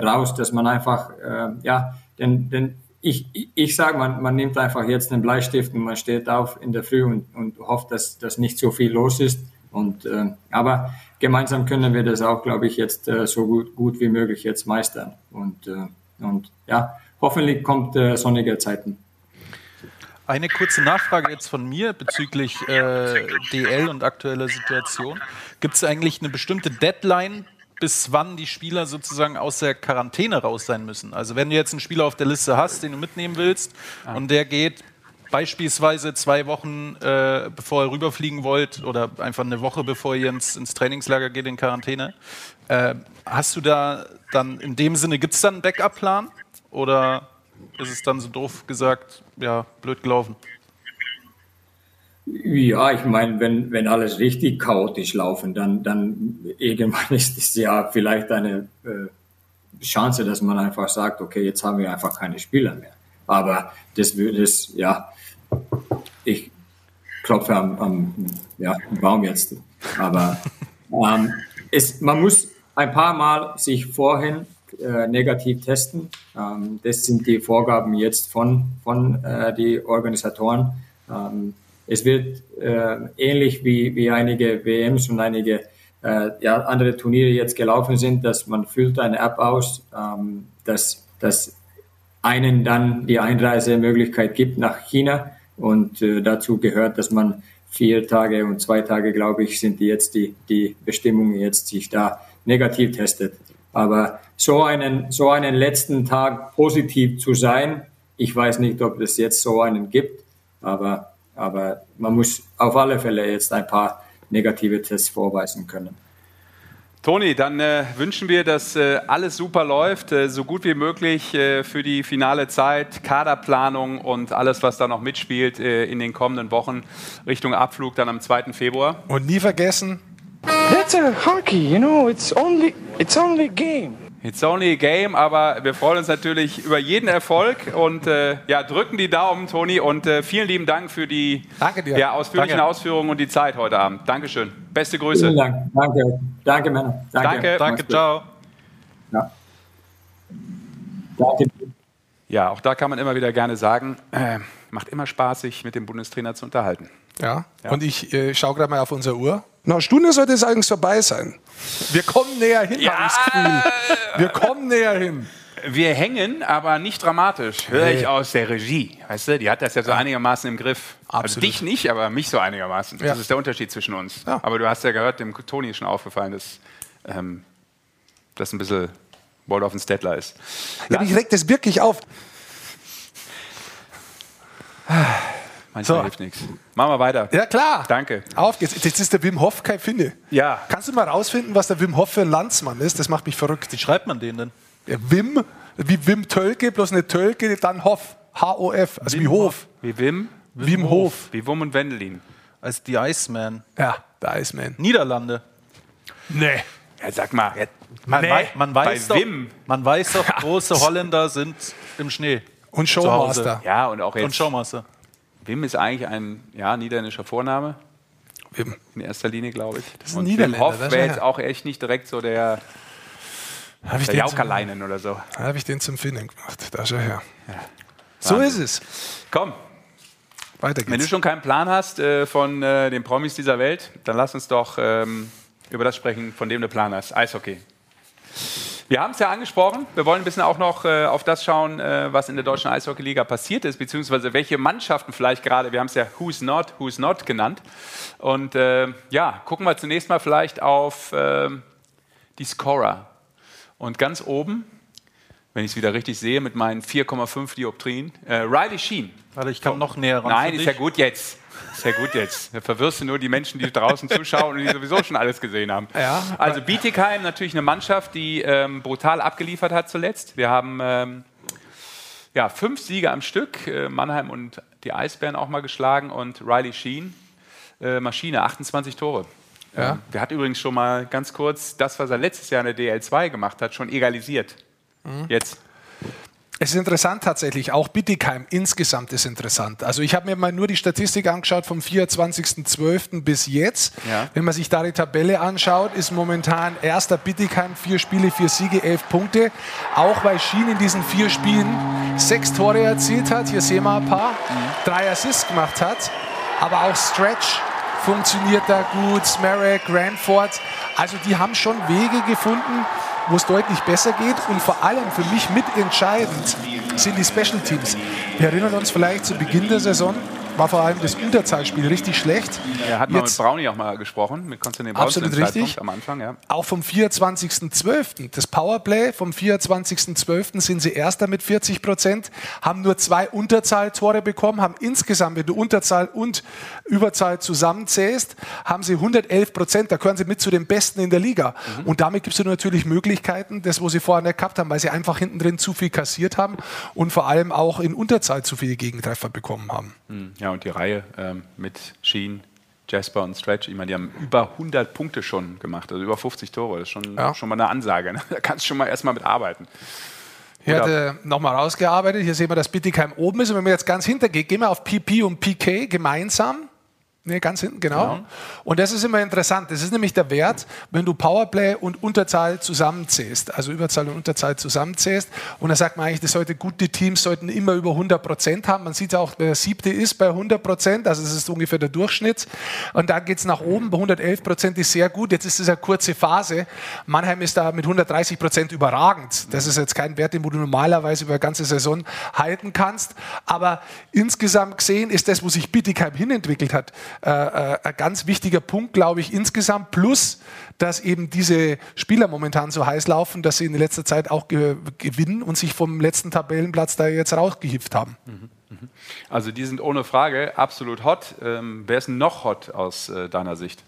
raus, dass man einfach, äh, ja, denn, denn ich, ich, sage, man, man nimmt einfach jetzt einen Bleistift und man steht auf in der Früh und, und hofft, dass, dass nicht so viel los ist. Und, äh, aber gemeinsam können wir das auch, glaube ich, jetzt äh, so gut, gut wie möglich jetzt meistern. Und, äh, und ja, hoffentlich kommt äh, sonnige Zeiten. Eine kurze Nachfrage jetzt von mir bezüglich äh, DL und aktueller Situation. Gibt es eigentlich eine bestimmte Deadline, bis wann die Spieler sozusagen aus der Quarantäne raus sein müssen? Also wenn du jetzt einen Spieler auf der Liste hast, den du mitnehmen willst ah. und der geht beispielsweise zwei Wochen, äh, bevor ihr rüberfliegen wollt oder einfach eine Woche, bevor ihr ins, ins Trainingslager geht in Quarantäne, äh, hast du da dann in dem Sinne, gibt es dann einen Backup-Plan? Oder ist es dann so doof gesagt, ja, blöd gelaufen? Ja, ich meine, wenn, wenn alles richtig chaotisch laufen, dann, dann irgendwann ist es ja vielleicht eine äh, Chance, dass man einfach sagt, okay, jetzt haben wir einfach keine Spieler mehr. Aber das würde es, ja, ich klopfe am, am ja, Baum jetzt. Aber ähm, es, man muss ein paar Mal sich vorhin äh, negativ testen. Ähm, das sind die Vorgaben jetzt von, von äh, die Organisatoren. Ähm, es wird äh, ähnlich wie, wie einige WMs und einige äh, ja, andere Turniere jetzt gelaufen sind, dass man füllt eine App aus, ähm, dass, dass einen dann die Einreisemöglichkeit gibt nach China und äh, dazu gehört, dass man vier Tage und zwei Tage, glaube ich, sind die jetzt die, die Bestimmungen jetzt sich da negativ testet. Aber so einen, so einen letzten Tag positiv zu sein, ich weiß nicht, ob es jetzt so einen gibt, aber, aber man muss auf alle Fälle jetzt ein paar negative Tests vorweisen können. Toni, dann äh, wünschen wir, dass äh, alles super läuft, äh, so gut wie möglich äh, für die finale Zeit, Kaderplanung und alles, was da noch mitspielt äh, in den kommenden Wochen Richtung Abflug dann am 2. Februar. Und nie vergessen, That's a hockey, you know. It's only it's only game. It's only a game, aber wir freuen uns natürlich über jeden Erfolg und äh, ja, drücken die Daumen, Toni, und äh, vielen lieben Dank für die Danke dir. Ja, ausführlichen Danke. Ausführungen und die Zeit heute Abend. Dankeschön. Beste Grüße. Vielen Dank. Danke. Danke, Männer. Danke. Danke, gut. ciao. Ja. Danke. Ja, auch da kann man immer wieder gerne sagen, äh, macht immer Spaß, sich mit dem Bundestrainer zu unterhalten. Ja. Und ich äh, schaue gerade mal auf unsere Uhr. Einer Stunde sollte es eigentlich vorbei sein. Wir kommen näher hin, Ja. habe ich das Gefühl. Wir kommen näher hin. Wir hängen, aber nicht dramatisch. Höre ich aus der Regie. Weißt du, die hat das ja so einigermaßen im Griff. Also Absolut. dich nicht, aber mich so einigermaßen. Ja. Das ist der Unterschied zwischen uns. Ja. Aber du hast ja gehört, dem Toni ist schon aufgefallen, dass ähm, das ein bisschen World of ein Stettler ist. Ja, mich regt das wirklich auf. Manchmal So. hilft nichts. Machen wir weiter. Ja, klar. Danke. Auf geht's. Das ist der Wim Hof, kein Finne. Ja. Kannst du mal rausfinden, was der Wim Hof für ein Landsmann ist? Das macht mich verrückt. Wie schreibt man den denn? Ja, Wim, wie Wim Tölke, bloß eine Tölke, dann Hof. H-O-F, also wie Hof. Wie Wim, Wim Hof. wie Wum und Wendelin. Als The Iceman. Ja, der Iceman. Niederlande. Nee. Ja, sag mal. Man, Nee. wei man weiß Bei doch, Wim. man weiß doch, große Holländer sind im Schnee. Und. Showmaster. Ja, und auch Und jetzt. Showmaster. Wim ist eigentlich ein ja, niederländischer Vorname. Wim. In erster Linie, glaube ich. Das ist ein Niederländer, Wim Hof das ist wäre ja- jetzt auch echt nicht direkt so der, Habe ich, der Jaukerleinen oder so. hab ich den zum Finnen gemacht. Da schau her. So ist es. Komm, Weiter wenn du geht's. schon keinen Plan hast äh, von äh, den Promis dieser Welt, dann lass uns doch ähm, über das sprechen, von dem du Plan hast. Eishockey. Wir haben es ja angesprochen. Wir wollen ein bisschen auch noch äh, auf das schauen, äh, was in der deutschen Eishockeyliga passiert ist, beziehungsweise welche Mannschaften vielleicht gerade, wir haben es ja Who's Not, Who's Not genannt. Und äh, ja, gucken wir zunächst mal vielleicht auf ähm, die Scorer. Und ganz oben, wenn ich es wieder richtig sehe, mit meinen 4,5 Dioptrien, äh, Riley Sheen. Warte, ich kann noch näher ran. Nein, ist ja gut jetzt. Ist ja gut jetzt. Da verwirrst du nur die Menschen, die draußen zuschauen und die sowieso schon alles gesehen haben. Ja. Also Bietigheim natürlich eine Mannschaft, die ähm, brutal abgeliefert hat zuletzt. Wir haben ähm, ja, fünf Siege am Stück. Äh, Mannheim und die Eisbären auch mal geschlagen und Riley Sheen, äh, Maschine, 28 Tore. Ja. Ähm, der hat übrigens schon mal ganz kurz das, was er letztes Jahr in der DL2 gemacht hat, schon egalisiert. Mhm. Jetzt. Es ist interessant tatsächlich, auch Bittigheim insgesamt ist interessant. Also ich habe mir mal nur die Statistik angeschaut vom 24.12. bis jetzt. Ja. Wenn man sich da die Tabelle anschaut, ist momentan erster Bittigheim, vier Spiele, vier Siege, elf Punkte. Auch weil Schien in diesen vier Spielen sechs Tore erzielt hat, hier sehen wir ein paar, drei Assists gemacht hat. Aber auch Stretch funktioniert da gut, Smarek, Ranford. Also die haben schon Wege gefunden, wo es deutlich besser geht. Und vor allem für mich mitentscheidend sind die Special Teams. Wir erinnern uns vielleicht zu Beginn der Saison, war vor allem das Unterzahlspiel richtig schlecht. Er hat mal mit Jetzt- Brownie auch mal gesprochen, mit Konstantin dem Absolut richtig. Am Anfang. Ja. Auch vom 24.12. Das Powerplay vom 24.12. sind sie Erster mit 40 Prozent, haben nur zwei Unterzahltore bekommen, haben insgesamt, wenn du Unterzahl und Überzahl zusammenzählst, haben sie 111 Prozent. Da gehören sie mit zu den Besten in der Liga. Und damit gibst du natürlich Möglichkeiten, das, wo sie vorher nicht gehabt haben, weil sie einfach hinten drin zu viel kassiert haben und vor allem auch in Unterzahl zu viele Gegentreffer bekommen haben. Ja, und die Reihe ähm, mit Sheen, Jasper und Stretch, ich meine, die haben über 100 Punkte schon gemacht, also über 50 Tore. Das ist schon, Ja. schon mal eine Ansage. Ne? Da kannst du schon mal erstmal mit arbeiten. Hier hat er nochmal rausgearbeitet. Hier sehen wir, dass Bittigheim oben ist. Und wenn man jetzt ganz hintergeht, gehen wir auf PP und PK gemeinsam. Nee, ganz hinten, genau. Und das ist immer interessant. Das ist nämlich der Wert, wenn du Powerplay und Unterzahl zusammenzählst, also Überzahl und Unterzahl zusammenzählst. Und da sagt man eigentlich, das sollte gute Teams sollten immer über 100 Prozent haben. Man sieht ja auch, der siebte ist bei 100 Prozent, also das ist ungefähr der Durchschnitt. Und dann geht es nach oben, bei 111 Prozent ist sehr gut. Jetzt ist es eine kurze Phase. Mannheim ist da mit 130 Prozent überragend. Das ist jetzt kein Wert, den du normalerweise über eine ganze Saison halten kannst. Aber insgesamt gesehen ist das, wo sich Bittigheim hinentwickelt hat, äh, äh, ein ganz wichtiger Punkt, glaube ich, insgesamt. Plus, dass eben diese Spieler momentan so heiß laufen, dass sie in letzter Zeit auch ge gewinnen und sich vom letzten Tabellenplatz da jetzt rausgehieft haben. Also die sind ohne Frage absolut hot. Ähm, wer ist noch hot aus äh, deiner Sicht?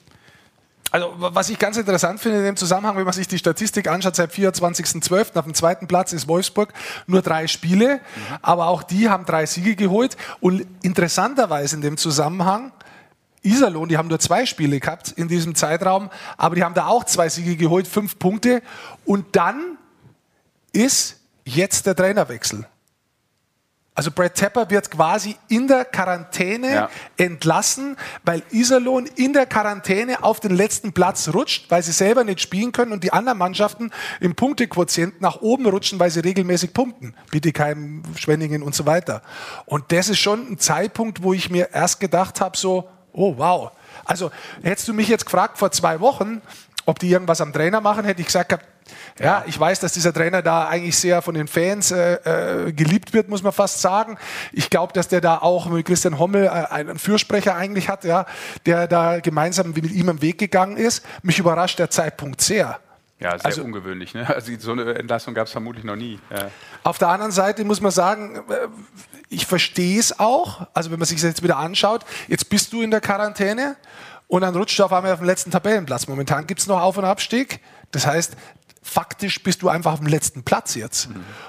Also, wa- was ich ganz interessant finde in dem Zusammenhang, wenn man sich die Statistik anschaut, seit 24.12. auf dem zweiten Platz ist Wolfsburg nur drei Spiele, aber auch die haben drei Siege geholt. Und interessanterweise in dem Zusammenhang, Iserlohn, die haben nur zwei Spiele gehabt in diesem Zeitraum, aber die haben da auch zwei Siege geholt, fünf Punkte. Und dann ist jetzt der Trainerwechsel. Also Brad Tepper wird quasi in der Quarantäne Ja. entlassen, weil Iserlohn in der Quarantäne auf den letzten Platz rutscht, weil sie selber nicht spielen können und die anderen Mannschaften im Punktequotient nach oben rutschen, weil sie regelmäßig punkten. Bietigheim, Schwenningen und so weiter. Und das ist schon ein Zeitpunkt, wo ich mir erst gedacht habe, so, oh wow. Also hättest du mich jetzt gefragt vor zwei Wochen, ob die irgendwas am Trainer machen, hätte ich gesagt, ja, ich weiß, dass dieser Trainer da eigentlich sehr von den Fans äh, äh, geliebt wird, muss man fast sagen. Ich glaube, dass der da auch mit Christian Hommel äh, einen Fürsprecher eigentlich hat, ja, der da gemeinsam mit ihm am Weg gegangen ist. Mich überrascht der Zeitpunkt sehr. Ja, sehr Also- ungewöhnlich. Ne? Also so eine Entlassung gab es vermutlich noch nie. Ja. Auf der anderen Seite muss man sagen, äh, ich verstehe es auch. Also wenn man sich das jetzt wieder anschaut, jetzt bist du in der Quarantäne und dann rutscht du auf einmal auf den letzten Tabellenplatz. Momentan gibt es noch Auf- und Abstieg. Das heißt, faktisch bist du einfach auf dem letzten Platz jetzt.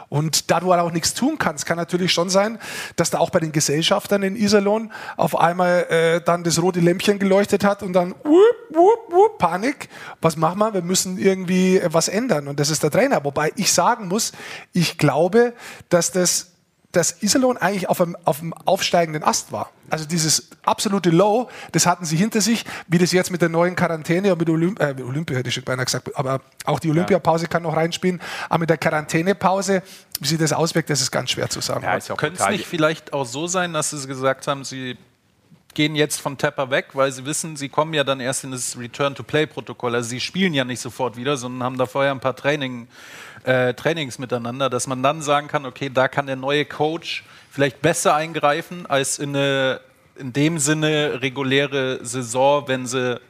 Und da du halt auch nichts tun kannst, kann natürlich schon sein, dass da auch bei den Gesellschaftern in Iserlohn auf einmal äh, dann das rote Lämpchen geleuchtet hat und dann wupp, wupp, wupp, Panik. Was machen wir? Wir müssen irgendwie was ändern. Und das ist der Trainer. Wobei ich sagen muss, ich glaube, dass das dass Iserlohn eigentlich auf einem, auf einem aufsteigenden Ast war. Also dieses absolute Low, das hatten sie hinter sich, wie das jetzt mit der neuen Quarantäne und mit Olymp äh, Olympia, hätte ich beinahe gesagt, aber auch die Olympiapause kann noch reinspielen, aber mit der Quarantänepause, wie sich das auswirkt, das ist ganz schwer zu sagen. Ja, Könnte es nicht vielleicht auch so sein, dass Sie gesagt haben, Sie gehen jetzt von Tepper weg, weil Sie wissen, Sie kommen ja dann erst in das Return-to-Play-Protokoll. Also Sie spielen ja nicht sofort wieder, sondern haben da vorher ein paar Training, äh, Trainings miteinander, dass man dann sagen kann, okay, da kann der neue Coach vielleicht besser eingreifen als in eine in dem Sinne reguläre Saison, wenn sie,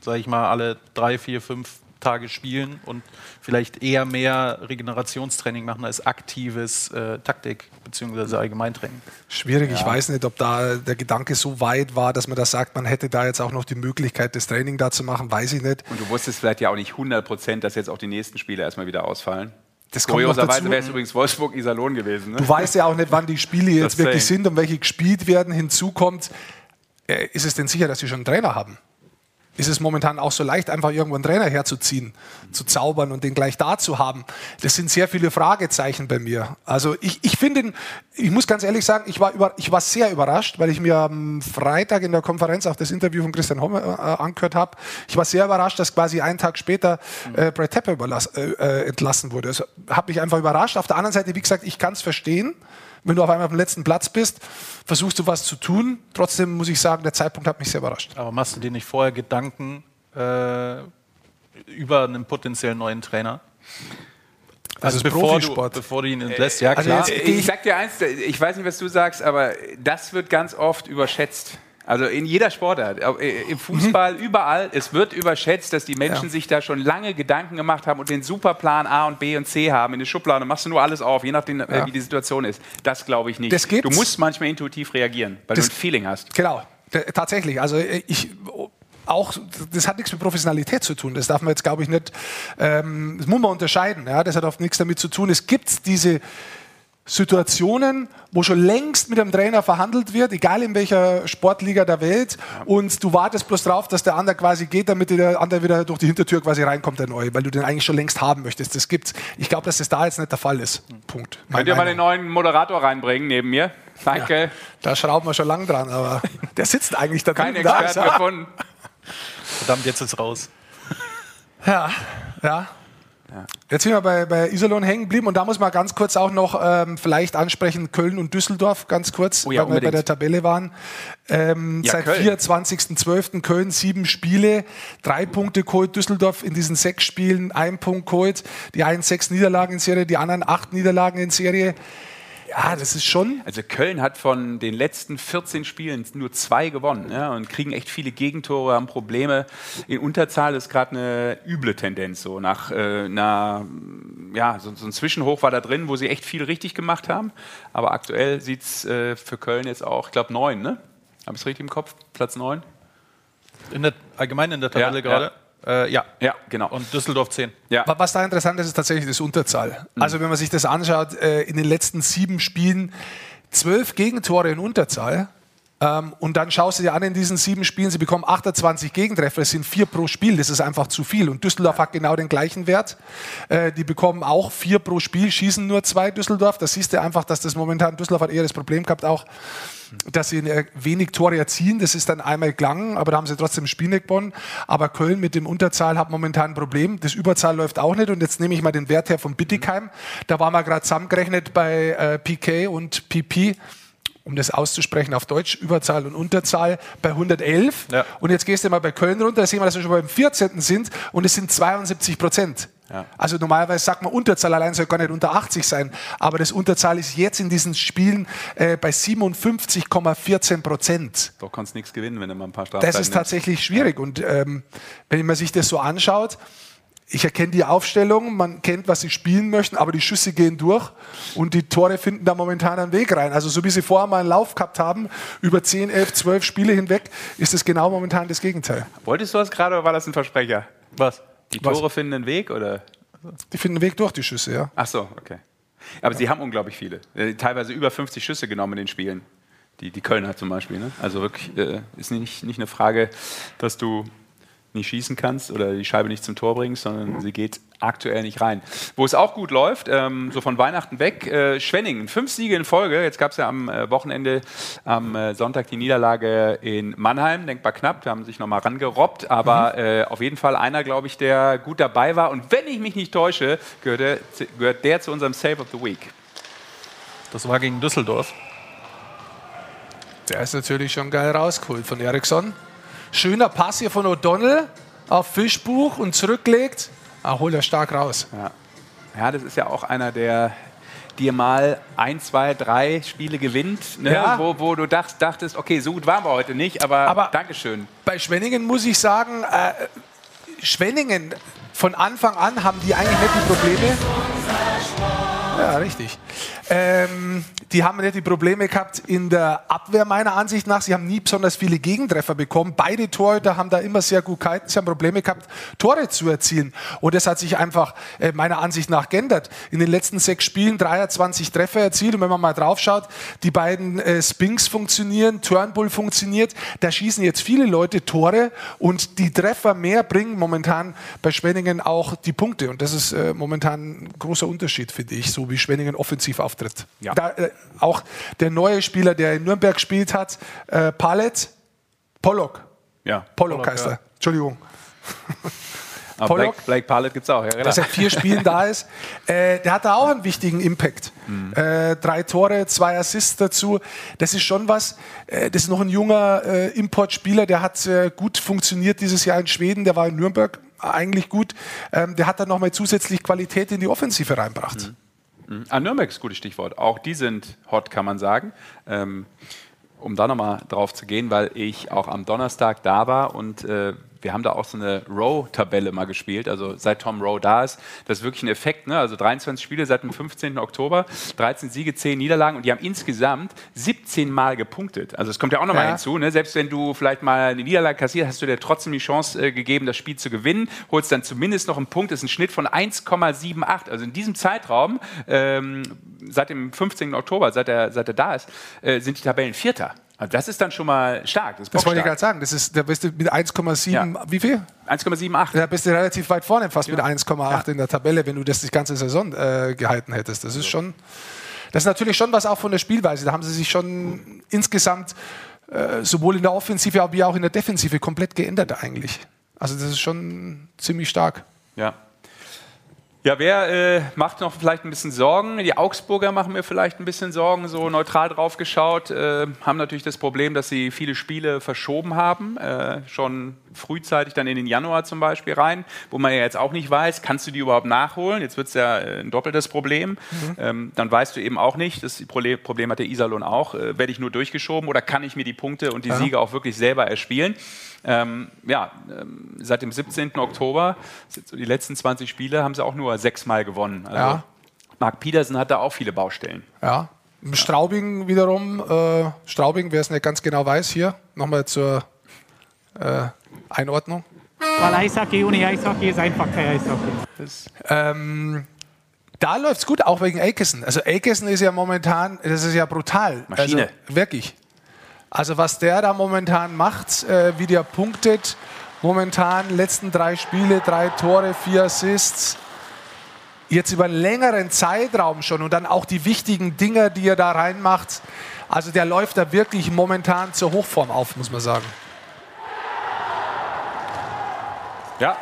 sag ich mal, alle drei, vier, fünf Tage spielen und vielleicht eher mehr Regenerationstraining machen als aktives äh, Taktik- bzw. Allgemeintraining. Schwierig, ich weiß nicht, ob da der Gedanke so weit war, dass man da sagt, man hätte da jetzt auch noch die Möglichkeit, das Training da zu machen, weiß ich nicht. Und du wusstest vielleicht ja auch nicht 100 Prozent, dass jetzt auch die nächsten Spiele erstmal wieder ausfallen. Das Kurioserweise wäre es übrigens Wolfsburg-Iserlohn gewesen. Ne? Du weißt ja auch nicht, wann die Spiele jetzt Das wirklich same. sind und welche gespielt werden. Hinzu kommt, äh, ist es denn sicher, dass sie schon einen Trainer haben? Ist es momentan auch so leicht, einfach irgendwo einen Trainer herzuziehen, zu zaubern und den gleich da zu haben? Das sind sehr viele Fragezeichen bei mir. Also ich, ich finde, ich muss ganz ehrlich sagen, ich war, über, ich war sehr überrascht, weil ich mir am Freitag in der Konferenz auch das Interview von Christian Homme äh, angehört habe. Ich war sehr überrascht, dass quasi einen Tag später äh, Brad überlass, äh, äh, entlassen wurde. Das hat mich einfach überrascht. Auf der anderen Seite, wie gesagt, ich kann es verstehen. Wenn du auf einmal auf dem letzten Platz bist, versuchst du was zu tun. Trotzdem muss ich sagen, der Zeitpunkt hat mich sehr überrascht. Aber machst du dir nicht vorher Gedanken äh, über einen potenziellen neuen Trainer? Also, das bevor, du, Profisport. bevor du ihn entlässt, ja also klar. jetzt- Ich sag dir eins, ich weiß nicht, was du sagst, aber das wird ganz oft überschätzt. Also in jeder Sportart, äh, im Fußball, überall, es wird überschätzt, dass die Menschen Ja. sich da schon lange Gedanken gemacht haben und den Superplan A und B und C haben. In der Schublade machst du nur alles auf, je nachdem, äh, Ja. wie die Situation ist. Das glaube ich nicht. Das gibt's. du musst manchmal intuitiv reagieren, weil Das- du ein Feeling hast. Genau, tatsächlich. Also äh, ich auch, das hat nichts mit Professionalität zu tun. Das darf man jetzt, glaube ich, nicht, ähm, das muss man unterscheiden. Ja? Das hat oft nichts damit zu tun. Es gibt diese Situationen, wo schon längst mit dem Trainer verhandelt wird, egal in welcher Sportliga der Welt, und du wartest bloß drauf, dass der andere quasi geht, damit der andere wieder durch die Hintertür quasi reinkommt, der neue, weil du den eigentlich schon längst haben möchtest. Das gibt's. Ich glaube, dass das da jetzt nicht der Fall ist. Punkt. Könnt ihr mal den neuen Moderator reinbringen neben mir? Danke. Da schrauben wir schon lang dran, aber Der sitzt eigentlich da Kein drüben. Da gefunden. Verdammt, jetzt ist raus. Ja, ja. Jetzt sind wir bei, bei Iserlohn hängen geblieben und da muss man ganz kurz auch noch ähm, vielleicht ansprechen, Köln und Düsseldorf, ganz kurz, Oh ja, weil wir bei der Tabelle waren. Ähm, Ja, seit Köln. 24.12. Köln sieben Spiele, drei Punkte geholt, Düsseldorf in diesen sechs Spielen ein Punkt geholt, die einen sechs Niederlagen in Serie, die anderen acht Niederlagen in Serie. Ja, das ist schon. Also Köln hat von den letzten 14 Spielen nur zwei gewonnen ja, und kriegen echt viele Gegentore, haben Probleme. In Unterzahl ist gerade eine üble Tendenz. So nach äh, einer, ja, so, so ein Zwischenhoch war da drin, wo sie echt viel richtig gemacht haben. Aber aktuell sieht es äh, für Köln jetzt auch, ich glaube, neun, ne? Habe ich es richtig im Kopf? Platz neun? In der, allgemein in der Tabelle Ja, gerade? Äh, ja. Ja, genau. Und Düsseldorf 10. ja. Wa- Was da interessant ist, ist tatsächlich das Unterzahl. Also wenn man sich das anschaut, äh, in den letzten sieben Spielen zwölf Gegentore in Unterzahl. Ähm, und dann schaust du dir an in diesen sieben Spielen, sie bekommen 28 Gegentreffer, das sind vier pro Spiel, das ist einfach zu viel. Und Düsseldorf hat genau den gleichen Wert. Äh, die bekommen auch vier pro Spiel, schießen nur zwei Düsseldorf. Da siehst du einfach, dass das momentan, Düsseldorf hat eher das Problem gehabt auch, dass sie äh, wenig Tore erzielen. Das ist dann einmal gelangen, aber da haben sie trotzdem Spiel nicht gewonnen. Aber Köln mit dem Unterzahl hat momentan ein Problem. Das Überzahl läuft auch nicht. Und jetzt nehme ich mal den Wert her von Bittigheim. Da waren wir gerade zusammengerechnet bei äh, PK und PP. Um das auszusprechen auf Deutsch, Überzahl und Unterzahl bei 111. Ja. Und jetzt gehst du mal bei Köln runter, da sehen wir, dass wir schon beim 14. sind und es sind 72 Prozent. Also normalerweise sagt man, Unterzahl allein soll gar nicht unter 80 sein, aber das Unterzahl ist jetzt in diesen Spielen äh, bei 57,14 Prozent. Doch kannst nichts gewinnen, wenn du mal ein paar Strafzeiten Das ist nimmst. tatsächlich schwierig. Und ähm, wenn man sich das so anschaut, ich erkenne die Aufstellung, man kennt, was sie spielen möchten, aber die Schüsse gehen durch und die Tore finden da momentan einen Weg rein. Also so wie sie vorher mal einen Lauf gehabt haben, über 10, 11, 12 Spiele hinweg, ist es genau momentan das Gegenteil. Wolltest du das gerade oder war das ein Versprecher? Was? Die Was? Tore finden einen Weg oder? Die finden einen Weg durch, die Schüsse, ja. Ach so, okay. Aber sie haben unglaublich viele. Äh, Teilweise über 50 Schüsse genommen in den Spielen. Die, die Kölner zum Beispiel. Ne? Also wirklich äh, ist nicht, nicht eine Frage, dass du nicht schießen kannst oder die Scheibe nicht zum Tor bringst, sondern sie geht aktuell nicht rein. Wo es auch gut läuft, ähm, so von Weihnachten weg, äh, Schwenningen, fünf Siege in Folge. Jetzt gab es ja am äh, Wochenende, am äh, Sonntag die Niederlage in Mannheim, denkbar knapp, da haben sich nochmal rangerobbt, aber äh, auf jeden Fall einer, glaube ich, der gut dabei war. Und wenn ich mich nicht täusche, gehört der, gehört der zu unserem Save of the Week. Das war gegen Düsseldorf. Der ist natürlich schon geil rausgeholt von Eriksson. Schöner Pass hier von O'Donnell auf Fischbuch und zurücklegt. Ah, holt er stark raus. Ja. ja, das ist ja auch einer, der dir mal ein, zwei, drei Spiele gewinnt, ne? Ja. wo, wo du dacht, dachtest, okay, so gut waren wir heute nicht, aber, Aber- Dankeschön. Bei Schwenningen muss ich sagen, äh, Schwenningen von Anfang an haben die eigentlich nicht die Probleme. Ja, richtig. Ähm, die haben nicht die Probleme gehabt in der Abwehr meiner Ansicht nach. Sie haben nie besonders viele Gegentreffer bekommen. Beide Torhüter haben da immer sehr gut gehalten. Sie haben Probleme gehabt, Tore zu erzielen. Und das hat sich einfach äh, meiner Ansicht nach geändert. In den letzten sechs Spielen 23 Treffer erzielt. Und wenn man mal drauf schaut, die beiden äh, Spinks funktionieren, Turnbull funktioniert. Da schießen jetzt viele Leute Tore und die Treffer mehr bringen momentan bei Schwenningen auch die Punkte. Und das ist äh, momentan ein großer Unterschied, finde ich, so wie Schwenningen offensiv auftritt. Ja. Da, äh, auch der neue Spieler, der in Nürnberg gespielt hat, äh, Pallet, Pollock. Ja. Pollock heißt er. Entschuldigung. Aber Pollock. Blake, Blake Pallet gibt es auch, ja, der klar. seit vier Spielen da ist, äh, der hat da auch einen wichtigen Impact. Äh, drei Tore, zwei Assists dazu. Das ist schon was. Äh, das ist noch ein junger äh, Importspieler, der hat äh, gut funktioniert dieses Jahr in Schweden. Der war in Nürnberg eigentlich gut. Ähm, der hat dann nochmal zusätzlich Qualität in die Offensive reinbracht. Ah, Nürnberg ist ein gutes Stichwort. Auch die sind hot, kann man sagen. Ähm, um da nochmal drauf zu gehen, weil ich auch am Donnerstag da war und äh, wir haben da auch so eine Row-Tabelle mal gespielt, also seit Tom Rowe da ist. Das ist wirklich ein Effekt, ne? also 23 Spiele seit dem 15. Oktober, 13 Siege, 10 Niederlagen und die haben insgesamt 17 Mal gepunktet. Also es kommt ja auch nochmal Ja. hinzu, ne? selbst wenn du vielleicht mal eine Niederlage kassierst, hast du dir trotzdem die Chance äh, gegeben, das Spiel zu gewinnen, holst dann zumindest noch einen Punkt, das ist ein Schnitt von 1,78. Also in diesem Zeitraum, ähm, seit dem 15. Oktober, seit er, seit er da ist, äh, sind die Tabellen Vierter. Also das ist dann schon mal stark. Das, Das wollte ich gerade sagen. Das ist, da bist du mit 1,7, Ja. wie viel? 1,78. Da bist du relativ weit vorne, fast mit 1,8 in der Tabelle, wenn du das die ganze Saison äh, gehalten hättest. Das ist schon, das ist natürlich schon was auch von der Spielweise. Da haben sie sich schon insgesamt äh, sowohl in der Offensive wie auch in der Defensive komplett geändert eigentlich. Also das ist schon ziemlich stark. Ja. Ja, wer äh, macht noch vielleicht ein bisschen Sorgen? Die Augsburger machen mir vielleicht ein bisschen Sorgen, so neutral drauf geschaut. Äh, haben natürlich das Problem, dass sie viele Spiele verschoben haben, äh, schon frühzeitig dann in den Januar zum Beispiel rein, wo man ja jetzt auch nicht weiß, kannst du die überhaupt nachholen? Jetzt wird es ja äh, ein doppeltes Problem. Mhm. Ähm, dann weißt du eben auch nicht, das Problem hat der Iserlohn auch, äh, werde ich nur durchgeschoben oder kann ich mir die Punkte und die ja. Siege auch wirklich selber erspielen? Ähm, ja, ähm, seit dem 17. Oktober, die letzten 20 Spiele, haben sie auch nur sechsmal gewonnen. Also ja. Marc Petersen hat da auch viele Baustellen. Ja. Straubing wiederum, äh, Straubing, wer es nicht ganz genau weiß, hier nochmal zur äh, Einordnung. Weil Eishockey ohne Eishockey ist einfach kein Eishockey. Ähm, da läuft es gut, auch wegen Akeson. Also Akeson ist ja momentan, das ist ja brutal. Maschine. Also, wirklich. Also was der da momentan macht, äh, wie der punktet, momentan letzten drei Spiele, drei Tore, vier Assists, jetzt über einen längeren Zeitraum schon und dann auch die wichtigen Dinge, die er da reinmacht. Also der läuft da wirklich momentan zur Hochform auf, muss man sagen. Ja,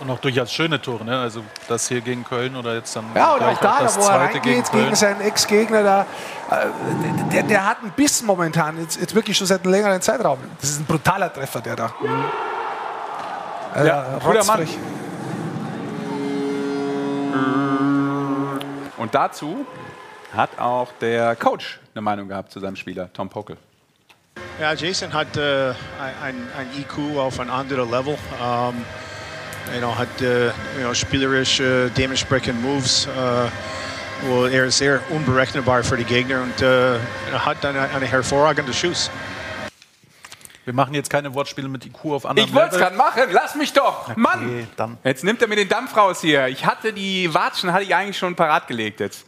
und auch durchaus schöne Tore, ne? Also das hier gegen Köln oder jetzt dann. Ja, und auch da, auch wo er reingeht gegen, gegen seinen Ex-Gegner, da, äh, der, der, hat einen Biss momentan, jetzt, jetzt, wirklich schon seit einem längeren Zeitraum. Das ist ein brutaler Treffer, der da. Mhm. Äh, ja, guter Mann. Und dazu hat auch der Coach eine Meinung gehabt zu seinem Spieler, Tom Pokel. Ja, Jason hat äh, ein, ein IQ auf ein anderes Level. Um, you know, hat uh, you know, spielerisch uh, dementsprechend Moves. Uh, wo er ist sehr unberechenbar für die Gegner und uh, hat eine, eine hervorragende Schuss. Wir machen jetzt keine Wortspiele mit IQ auf anderen Ich wollte es gerade machen, lass mich doch. Okay, Mann! Dann. Jetzt nimmt er mir den Dampf raus hier. Ich hatte die Watschen, hatte ich eigentlich schon parat gelegt jetzt.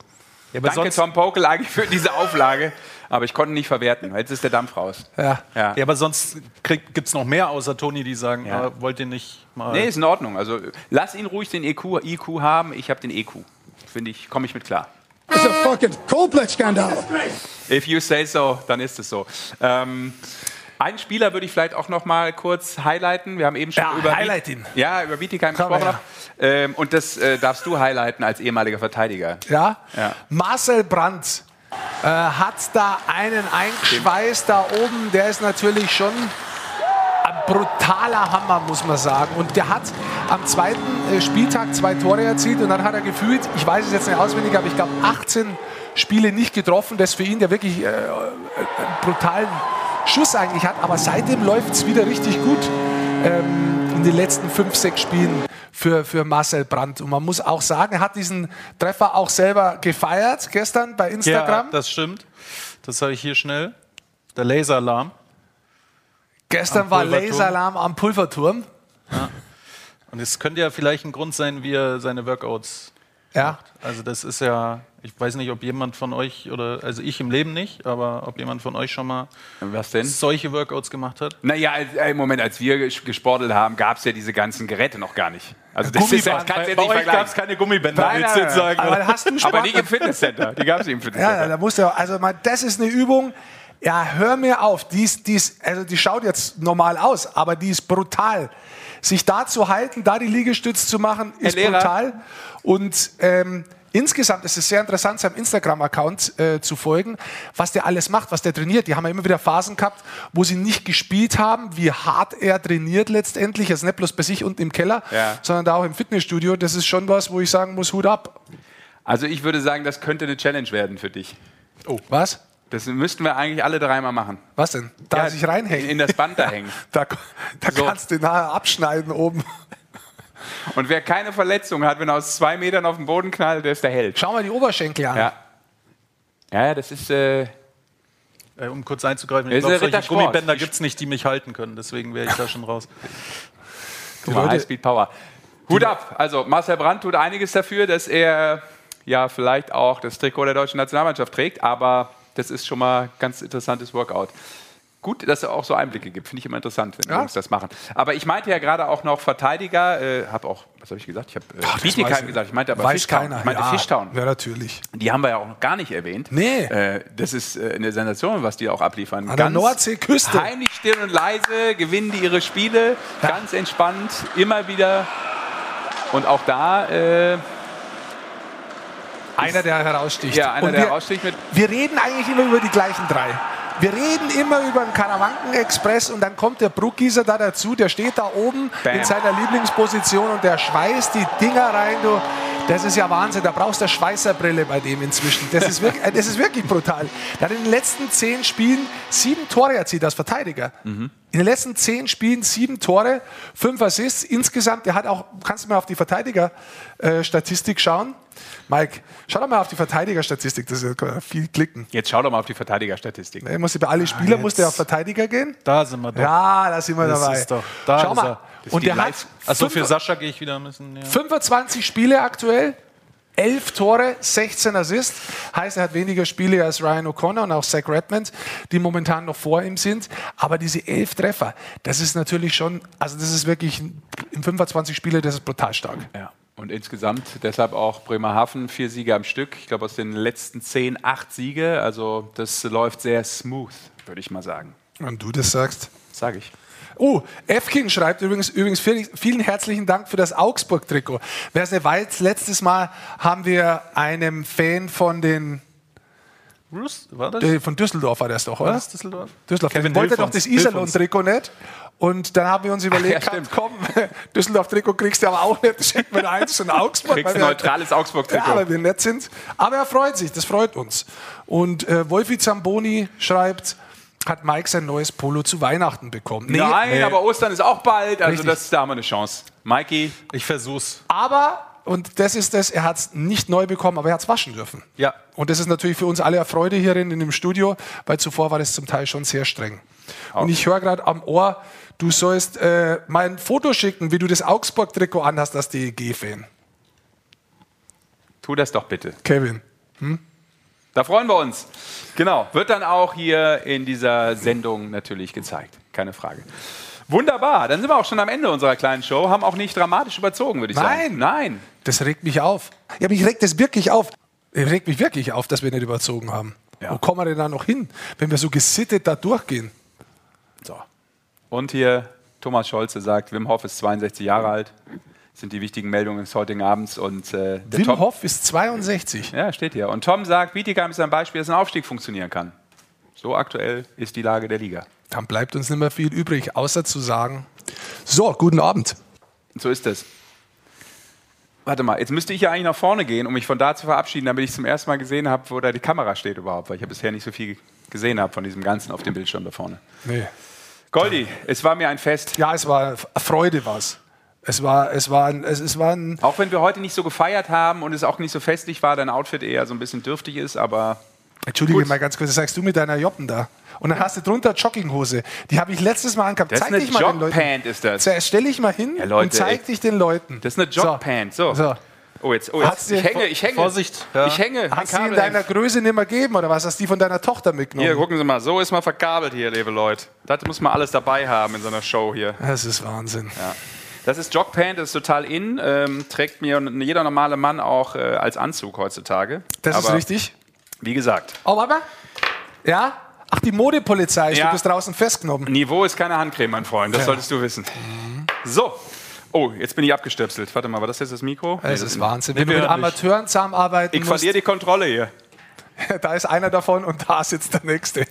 Ja, Danke Tom Pokel eigentlich für diese Auflage aber ich konnte nicht verwerten. Jetzt ist der Dampf raus. Ja, ja. ja aber sonst gibt es noch mehr außer Toni, die sagen, ja. äh, wollt ihr nicht mal. Nee, ist in Ordnung. Also lass ihn ruhig den EQ, IQ haben. Ich habe den EQ. Finde ich, komme ich mit klar. Das ist ein fucking Coldplay-Skandal. If you say so, dann ist es so. Ähm, einen Spieler würde ich vielleicht auch noch mal kurz highlighten. Wir haben eben schon ja, über, highlight ihn. Ja, über Bietigheim gesprochen. Ja. Ähm, und das äh, darfst du highlighten als ehemaliger Verteidiger. Ja. ja. Marcel Brandt äh, hat da einen eingeschweißt da oben. Der ist natürlich schon ein brutaler Hammer, muss man sagen. Und der hat am zweiten äh, Spieltag zwei Tore erzielt und dann hat er gefühlt, ich weiß es jetzt nicht auswendig, aber ich glaube 18 Spiele nicht getroffen. Das für ihn der wirklich äh, einen brutalen Schuss eigentlich hat. Aber seitdem läuft es wieder richtig gut. Ähm, in den letzten fünf, sechs Spielen für, für Marcel Brandt. Und man muss auch sagen, er hat diesen Treffer auch selber gefeiert gestern bei Instagram. Ja, das stimmt. Das habe ich hier schnell. Der Laseralarm. Gestern war Laseralarm am Pulverturm. Ja. Und es könnte ja vielleicht ein Grund sein, wie er seine Workouts ja. Also das ist ja, ich weiß nicht, ob jemand von euch oder also ich im Leben nicht, aber ob jemand von euch schon mal Was denn? solche Workouts gemacht hat? Naja, äh, im Moment, als wir gesportelt haben, gab es ja diese ganzen Geräte noch gar nicht. Also das ist, das bei, bei euch gab es keine Gummibänder, nein, nein, nein, sagen. Aber, hast du aber nicht im Fitnesscenter. Die gab es im Fitnesscenter. Ja, da musst du, also mal, das ist eine Übung. Ja, hör mir auf. Die, ist, die, ist, also die schaut jetzt normal aus, aber die ist brutal. Sich da zu halten, da die Liegestütze zu machen, ist brutal. Und ähm, Insgesamt ist es sehr interessant, seinem Instagram-Account äh, zu folgen, was der alles macht, was der trainiert. Die haben ja immer wieder Phasen gehabt, wo sie nicht gespielt haben, wie hart er trainiert letztendlich. Also nicht bloß bei sich unten im Keller, ja. sondern da auch im Fitnessstudio. Das ist schon was, wo ich sagen muss, Hut ab. Also ich würde sagen, das könnte eine Challenge werden für dich. Oh. Was? Das müssten wir eigentlich alle dreimal machen. Was denn? Da ja, sich reinhängen? In das Band da hängen. da, da so. kannst du nachher abschneiden oben. Und wer keine Verletzung hat, wenn er aus zwei Metern auf den Boden knallt, der ist der Held. Schau mal die Oberschenkel an. Ja, ja das ist. Äh, um kurz einzugreifen, ich glaube, solche Gummibänder gibt es nicht, die mich halten können. Deswegen wäre ich da schon raus. Highspeed Power. Hut ab. Also Marcel Brandt tut einiges dafür, dass er ja vielleicht auch das Trikot der deutschen Nationalmannschaft trägt, aber das ist schon mal ein ganz interessantes Workout. gut, dass es auch so Einblicke gibt. Finde ich immer interessant, wenn Ja. Jungs das machen. Aber ich meinte ja gerade auch noch Verteidiger. Äh, habe auch, was habe ich gesagt? Ich habe äh, Bietigheim gesagt. Ich meinte aber Weiß Fishtown. keiner. Ich meinte ja, Fishtown. Ja, natürlich. Die haben wir ja auch noch gar nicht erwähnt. Nee. Äh, das ist äh, eine Sensation, was die auch abliefern. An der Nordseeküste. Heimlich, still und leise gewinnen die ihre Spiele. Ganz entspannt, immer wieder. Und auch da, äh, Einer, der heraussticht. ja, einer, Und der wir, raussticht mit. wir reden eigentlich immer über die gleichen drei. Wir reden immer über den Karawanken-Express und dann kommt der Bruckgießer da dazu, der steht da oben Bam. in seiner Lieblingsposition und der schweißt die Dinger rein. Du. Das ist ja Wahnsinn, da brauchst du eine Schweißerbrille bei dem inzwischen. Das ist wirklich, äh, das ist wirklich brutal. Der hat in den letzten zehn Spielen sieben Tore erzielt als Verteidiger. In den letzten zehn Spielen sieben Tore, fünf Assists insgesamt. Der hat auch, kannst du mal auf die Verteidiger-Statistik schauen. Mike, schau doch mal auf die Verteidigerstatistik, das ist ja viel klicken. Jetzt schau doch mal auf die Verteidigerstatistik. Er musste bei alle Spieler jetzt. musste er auf Verteidiger gehen. Da sind wir doch. Ja, da sind wir Das dabei. ist doch- da Schau ist mal. er. Das Und der hat. Also für Sascha gehe ich wieder müssen. Ja. 25 Spiele aktuell, 11 Tore, 16 Assists. Heißt, er hat weniger Spiele als Ryan O'Connor und auch Zach Redmond, die momentan noch vor ihm sind. Aber diese 11 Treffer, das ist natürlich schon, also das ist wirklich in 25 Spiele, das ist brutal stark. Ja. Und insgesamt deshalb auch Bremerhaven vier Siege am Stück. Ich glaube aus den letzten zehn acht Siege. Also das läuft sehr smooth, würde ich mal sagen. Wenn du das sagst. Sage ich. Oh, Efkin schreibt übrigens, übrigens vielen, vielen herzlichen Dank für das Augsburg-Trikot. Wer es nicht weiß, letztes Mal haben wir einem Fan von den Bruce, war das? äh, von Düsseldorf war das doch, War oder? das Düsseldorf? Düsseldorf. Kevin, wollte doch das Iserlohn-Trikot nicht. Und dann haben wir uns überlegt, ja, komm, Düsseldorf-Trikot kriegst du aber auch nicht. Schicken wir eins von Augsburg. Kriegst ein neutrales Augsburg-Trikot. Ja, weil wir nett sind. Aber er freut sich, das freut uns. Und äh, Wolfi Zamboni schreibt, hat Mike sein neues Polo zu Weihnachten bekommen. Nee, Nein, aber Ostern ist auch bald. Also Richtig. das, da haben wir eine Chance. Mikey, Ich versuch's. aber, und das ist das, er hat es nicht neu bekommen, aber er hat es waschen dürfen. Ja. Und das ist natürlich für uns alle eine Freude hierin in dem Studio, weil zuvor war das zum Teil schon sehr streng. Und ich höre gerade am Ohr, du sollst äh, mal ein Foto schicken, wie du das Augsburg-Trikot anhast als DEG-Fan. tu das doch bitte. Kevin. Da freuen wir uns. Genau. Wird dann auch hier in dieser Sendung natürlich gezeigt. Keine Frage. Wunderbar. Dann sind wir auch schon am Ende unserer kleinen Show. Haben auch nicht dramatisch überzogen, würde ich Nein. sagen. Nein. Das regt mich auf. Ja, mich regt das wirklich auf. Es regt mich wirklich auf, dass wir nicht überzogen haben. Ja. Wo kommen wir denn da noch hin, wenn wir so gesittet da durchgehen? So. Und hier Thomas Scholze sagt, Wim Hof ist 62 Jahre alt. Das sind die wichtigen Meldungen des heutigen Abends. Und äh, Wim Tom, Hof ist 62. Ja, steht hier. Und Tom sagt, Bietigheim ist ein Beispiel, dass ein Aufstieg funktionieren kann. So aktuell ist die Lage der Liga. Dann bleibt uns nicht mehr viel übrig, außer zu sagen, so, guten Abend. So ist es. Warte mal, jetzt müsste ich ja eigentlich nach vorne gehen, um mich von da zu verabschieden, damit ich zum ersten Mal gesehen habe, wo da die Kamera steht überhaupt, weil ich ja bisher nicht so viel gesehen habe von diesem Ganzen auf dem Bildschirm da vorne. Nee. Goldi, es war mir ein Fest. Ja, es war Freude was. Es war, es war, ein, es, es war ein, Auch wenn wir heute nicht so gefeiert haben und es auch nicht so festlich war, dein Outfit eher so ein bisschen dürftig ist, aber Entschuldige Gut. mal ganz kurz, das sagst du mit deiner Joppen da. Und dann hast du drunter Jogginghose. Die habe ich letztes Mal angehabt. das ist Zeig eine dich mal den Leuten. Jogpant, ist das. Stell dich mal hin Ja, Leute, und zeig ey. dich den Leuten. Das ist eine Jogpant. So. So. Oh, jetzt, oh, jetzt. Ich hänge, ich hänge. Vorsicht, ja. Ich hänge. Hast du die in deiner. Größe nicht mehr gegeben oder was? Hast du die von deiner Tochter mitgenommen? Hier, gucken Sie mal, so ist man verkabelt hier, liebe Leute. Das muss man alles dabei haben in so einer Show hier. Das ist Wahnsinn. Das ist Jogpant, das ist total in, ähm, trägt mir jeder normale Mann auch äh, als Anzug heutzutage. Das ist Aber richtig. Wie gesagt, Oh, warte mal. Ja? Ach, die Modepolizei. Ja. Du bist draußen festgenommen. Niveau ist keine Handcreme, mein Freund, das solltest du wissen. So. Oh, jetzt bin ich abgestöpselt. Warte mal, war das jetzt das Mikro? Das Nee, ist Wahnsinn. Wenn du mit Amateuren zusammenarbeiten Ich verliere die Kontrolle hier. da ist einer davon und da sitzt der Nächste.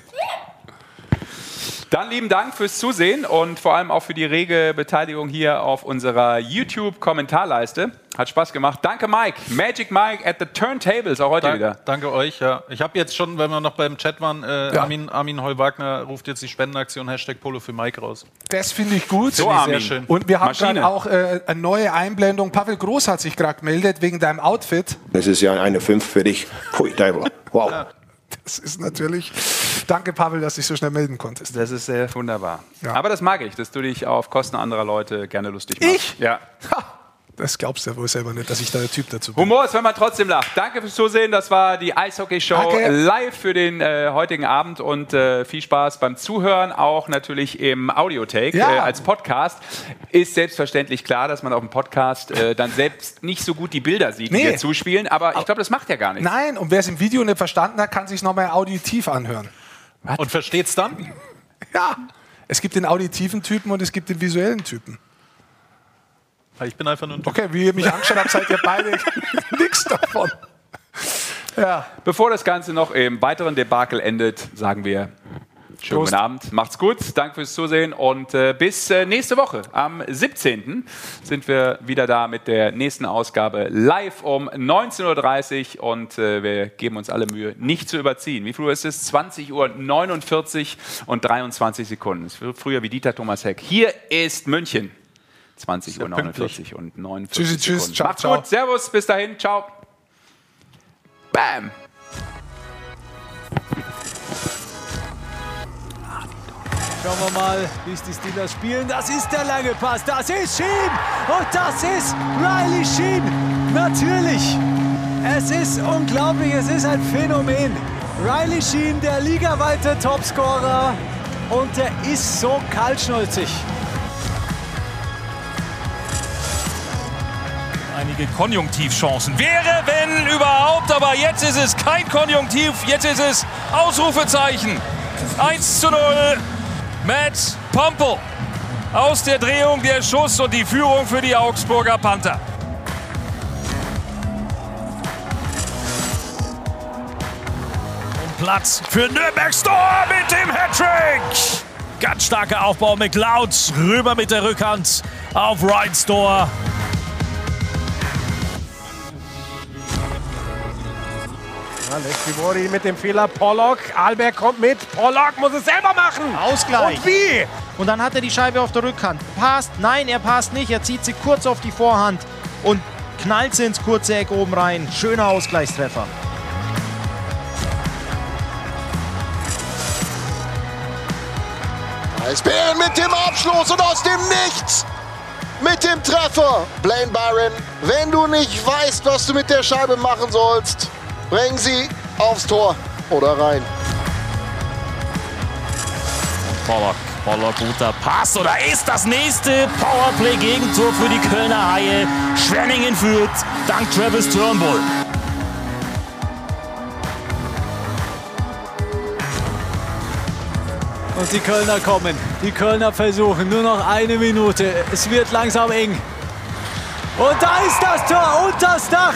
Dann lieben Dank fürs Zusehen und vor allem auch für die rege Beteiligung hier auf unserer YouTube-Kommentarleiste. Hat Spaß gemacht. Danke, Mike. Magic Mike at the Turntables, auch heute Dank, wieder. danke euch, ja. Ich habe jetzt schon, wenn wir noch beim Chat waren, äh, Ja. Armin, Armin Heu-Wagner ruft jetzt die Spendenaktion Hashtag Polo für Mike raus. Das finde ich gut. So, Sehr Armin. schön. Und wir haben Maschine. gerade auch äh, eine neue Einblendung. Pavel Groß hat sich gerade gemeldet wegen deinem Outfit. Das ist ja eine 5 für dich. Pui, Teufel. Wow. Das ist natürlich. Danke, Pavel, dass du dich so schnell melden konntest. Das ist sehr wunderbar. Ja. Aber das mag ich, dass du dich auf Kosten anderer Leute gerne lustig machst. Ich? Ja. Ha, Das glaubst du ja wohl selber nicht, dass ich da der Typ dazu bin. Humor ist, wenn man trotzdem lacht. Danke fürs Zusehen. Das war die Eishockey-Show Danke. live für den äh, heutigen Abend und äh, viel Spaß beim Zuhören, auch natürlich im Audiotake Ja. äh, als Podcast. Ist selbstverständlich klar, dass man auf dem Podcast äh, dann selbst nicht so gut die Bilder sieht, die Nee. wir zuspielen, aber ich glaube, das macht ja gar nichts. Nein, und wer es im Video nicht verstanden hat, kann sich nochmal auditiv anhören. Und versteht's dann? Ja. Es gibt den auditiven Typen und es gibt den visuellen Typen. Ich bin einfach nur ein Okay, wie ihr mich angeschaut habt, seid ihr beide nichts davon. Ja. Bevor das Ganze noch im weiteren Debakel endet, sagen wir schönen Prost. guten Abend, macht's gut, danke fürs Zusehen und äh, bis äh, nächste Woche. Am 17. sind wir wieder da mit der nächsten Ausgabe live um 19.30 Uhr und äh, wir geben uns alle Mühe, nicht zu überziehen. Wie Uhr ist es? 20 Uhr 49 und 23 Sekunden. Es wird früher wie Dieter Thomas Heck. Hier ist München. 20 Uhr 49 und 49 Tschüssi, tschüss, Sekunden. ciao, Macht's ciao. gut, Servus, bis dahin, ciao. Bam. Schauen wir mal, wie es die Steelers spielen. Das ist der lange Pass. Das ist Sheen. Und das ist Riley Sheen. Natürlich. Es ist unglaublich. Es ist ein Phänomen. Riley Sheen, der ligaweite Topscorer. Und der ist so kaltschnäuzig. Einige Konjunktivchancen. Wäre, wenn überhaupt, aber jetzt ist es kein Konjunktiv, jetzt ist es Ausrufezeichen. 1 zu 0. Matt Pompel. Aus der Drehung der Schuss und die Führung für die Augsburger Panther. Und Platz für Nürnbergs Tor mit dem Hattrick. Ganz starker Aufbau mit Lautz. Rüber mit der Rückhand auf Ryan Store. Ja, Lechtivori mit dem Fehler. Pollock. Alberg kommt mit. Pollock muss es selber machen. Ausgleich. Und wie? Und dann hat er die Scheibe auf der Rückhand. Passt. Nein, er passt nicht. Er zieht sie kurz auf die Vorhand und knallt sie ins kurze Eck oben rein. Schöner Ausgleichstreffer. Eisbären mit dem Abschluss und aus dem Nichts mit dem Treffer. Blaine Byron, wenn du nicht weißt, was du mit der Scheibe machen sollst, bring sie aufs Tor oder rein. Pollock, Pollock, guter Pass oder ist das nächste Powerplay-Gegentor für die Kölner Haie. Schwenningen führt dank Travis Turnbull. Und die Kölner kommen. Die Kölner versuchen. Nur noch eine Minute. Es wird langsam eng. Und da ist das Tor und das Dach.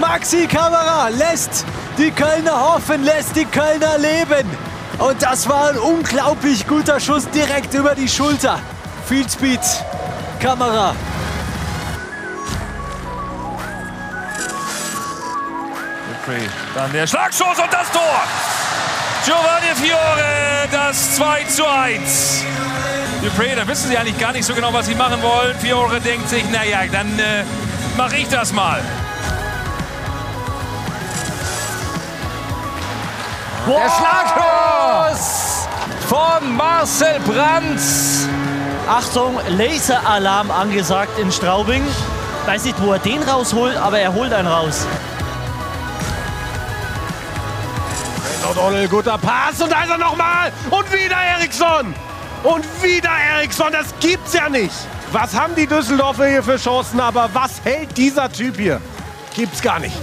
Maxi Kamera lässt die Kölner hoffen, lässt die Kölner leben. Und das war ein unglaublich guter Schuss direkt über die Schulter. Viel Speed. Kamera. Dann der Schlagschuss und das Tor. Giovanni Fiore, das 2 zu 1. Dupré, da wissen sie eigentlich gar nicht so genau, was sie machen wollen. Fiore denkt sich, naja, dann äh, mache ich das mal. Der Schlagschuss von Marcel Brandt. Achtung, Laseralarm angesagt in Straubing. Weiß nicht, wo er den rausholt, aber er holt einen raus. O'Donnell, guter Pass und da ist er nochmal. Und wieder Eriksson. Und wieder Eriksson, das gibt's ja nicht. Was haben die Düsseldorfer hier für Chancen, aber was hält dieser Typ hier? Gibt's gar nicht.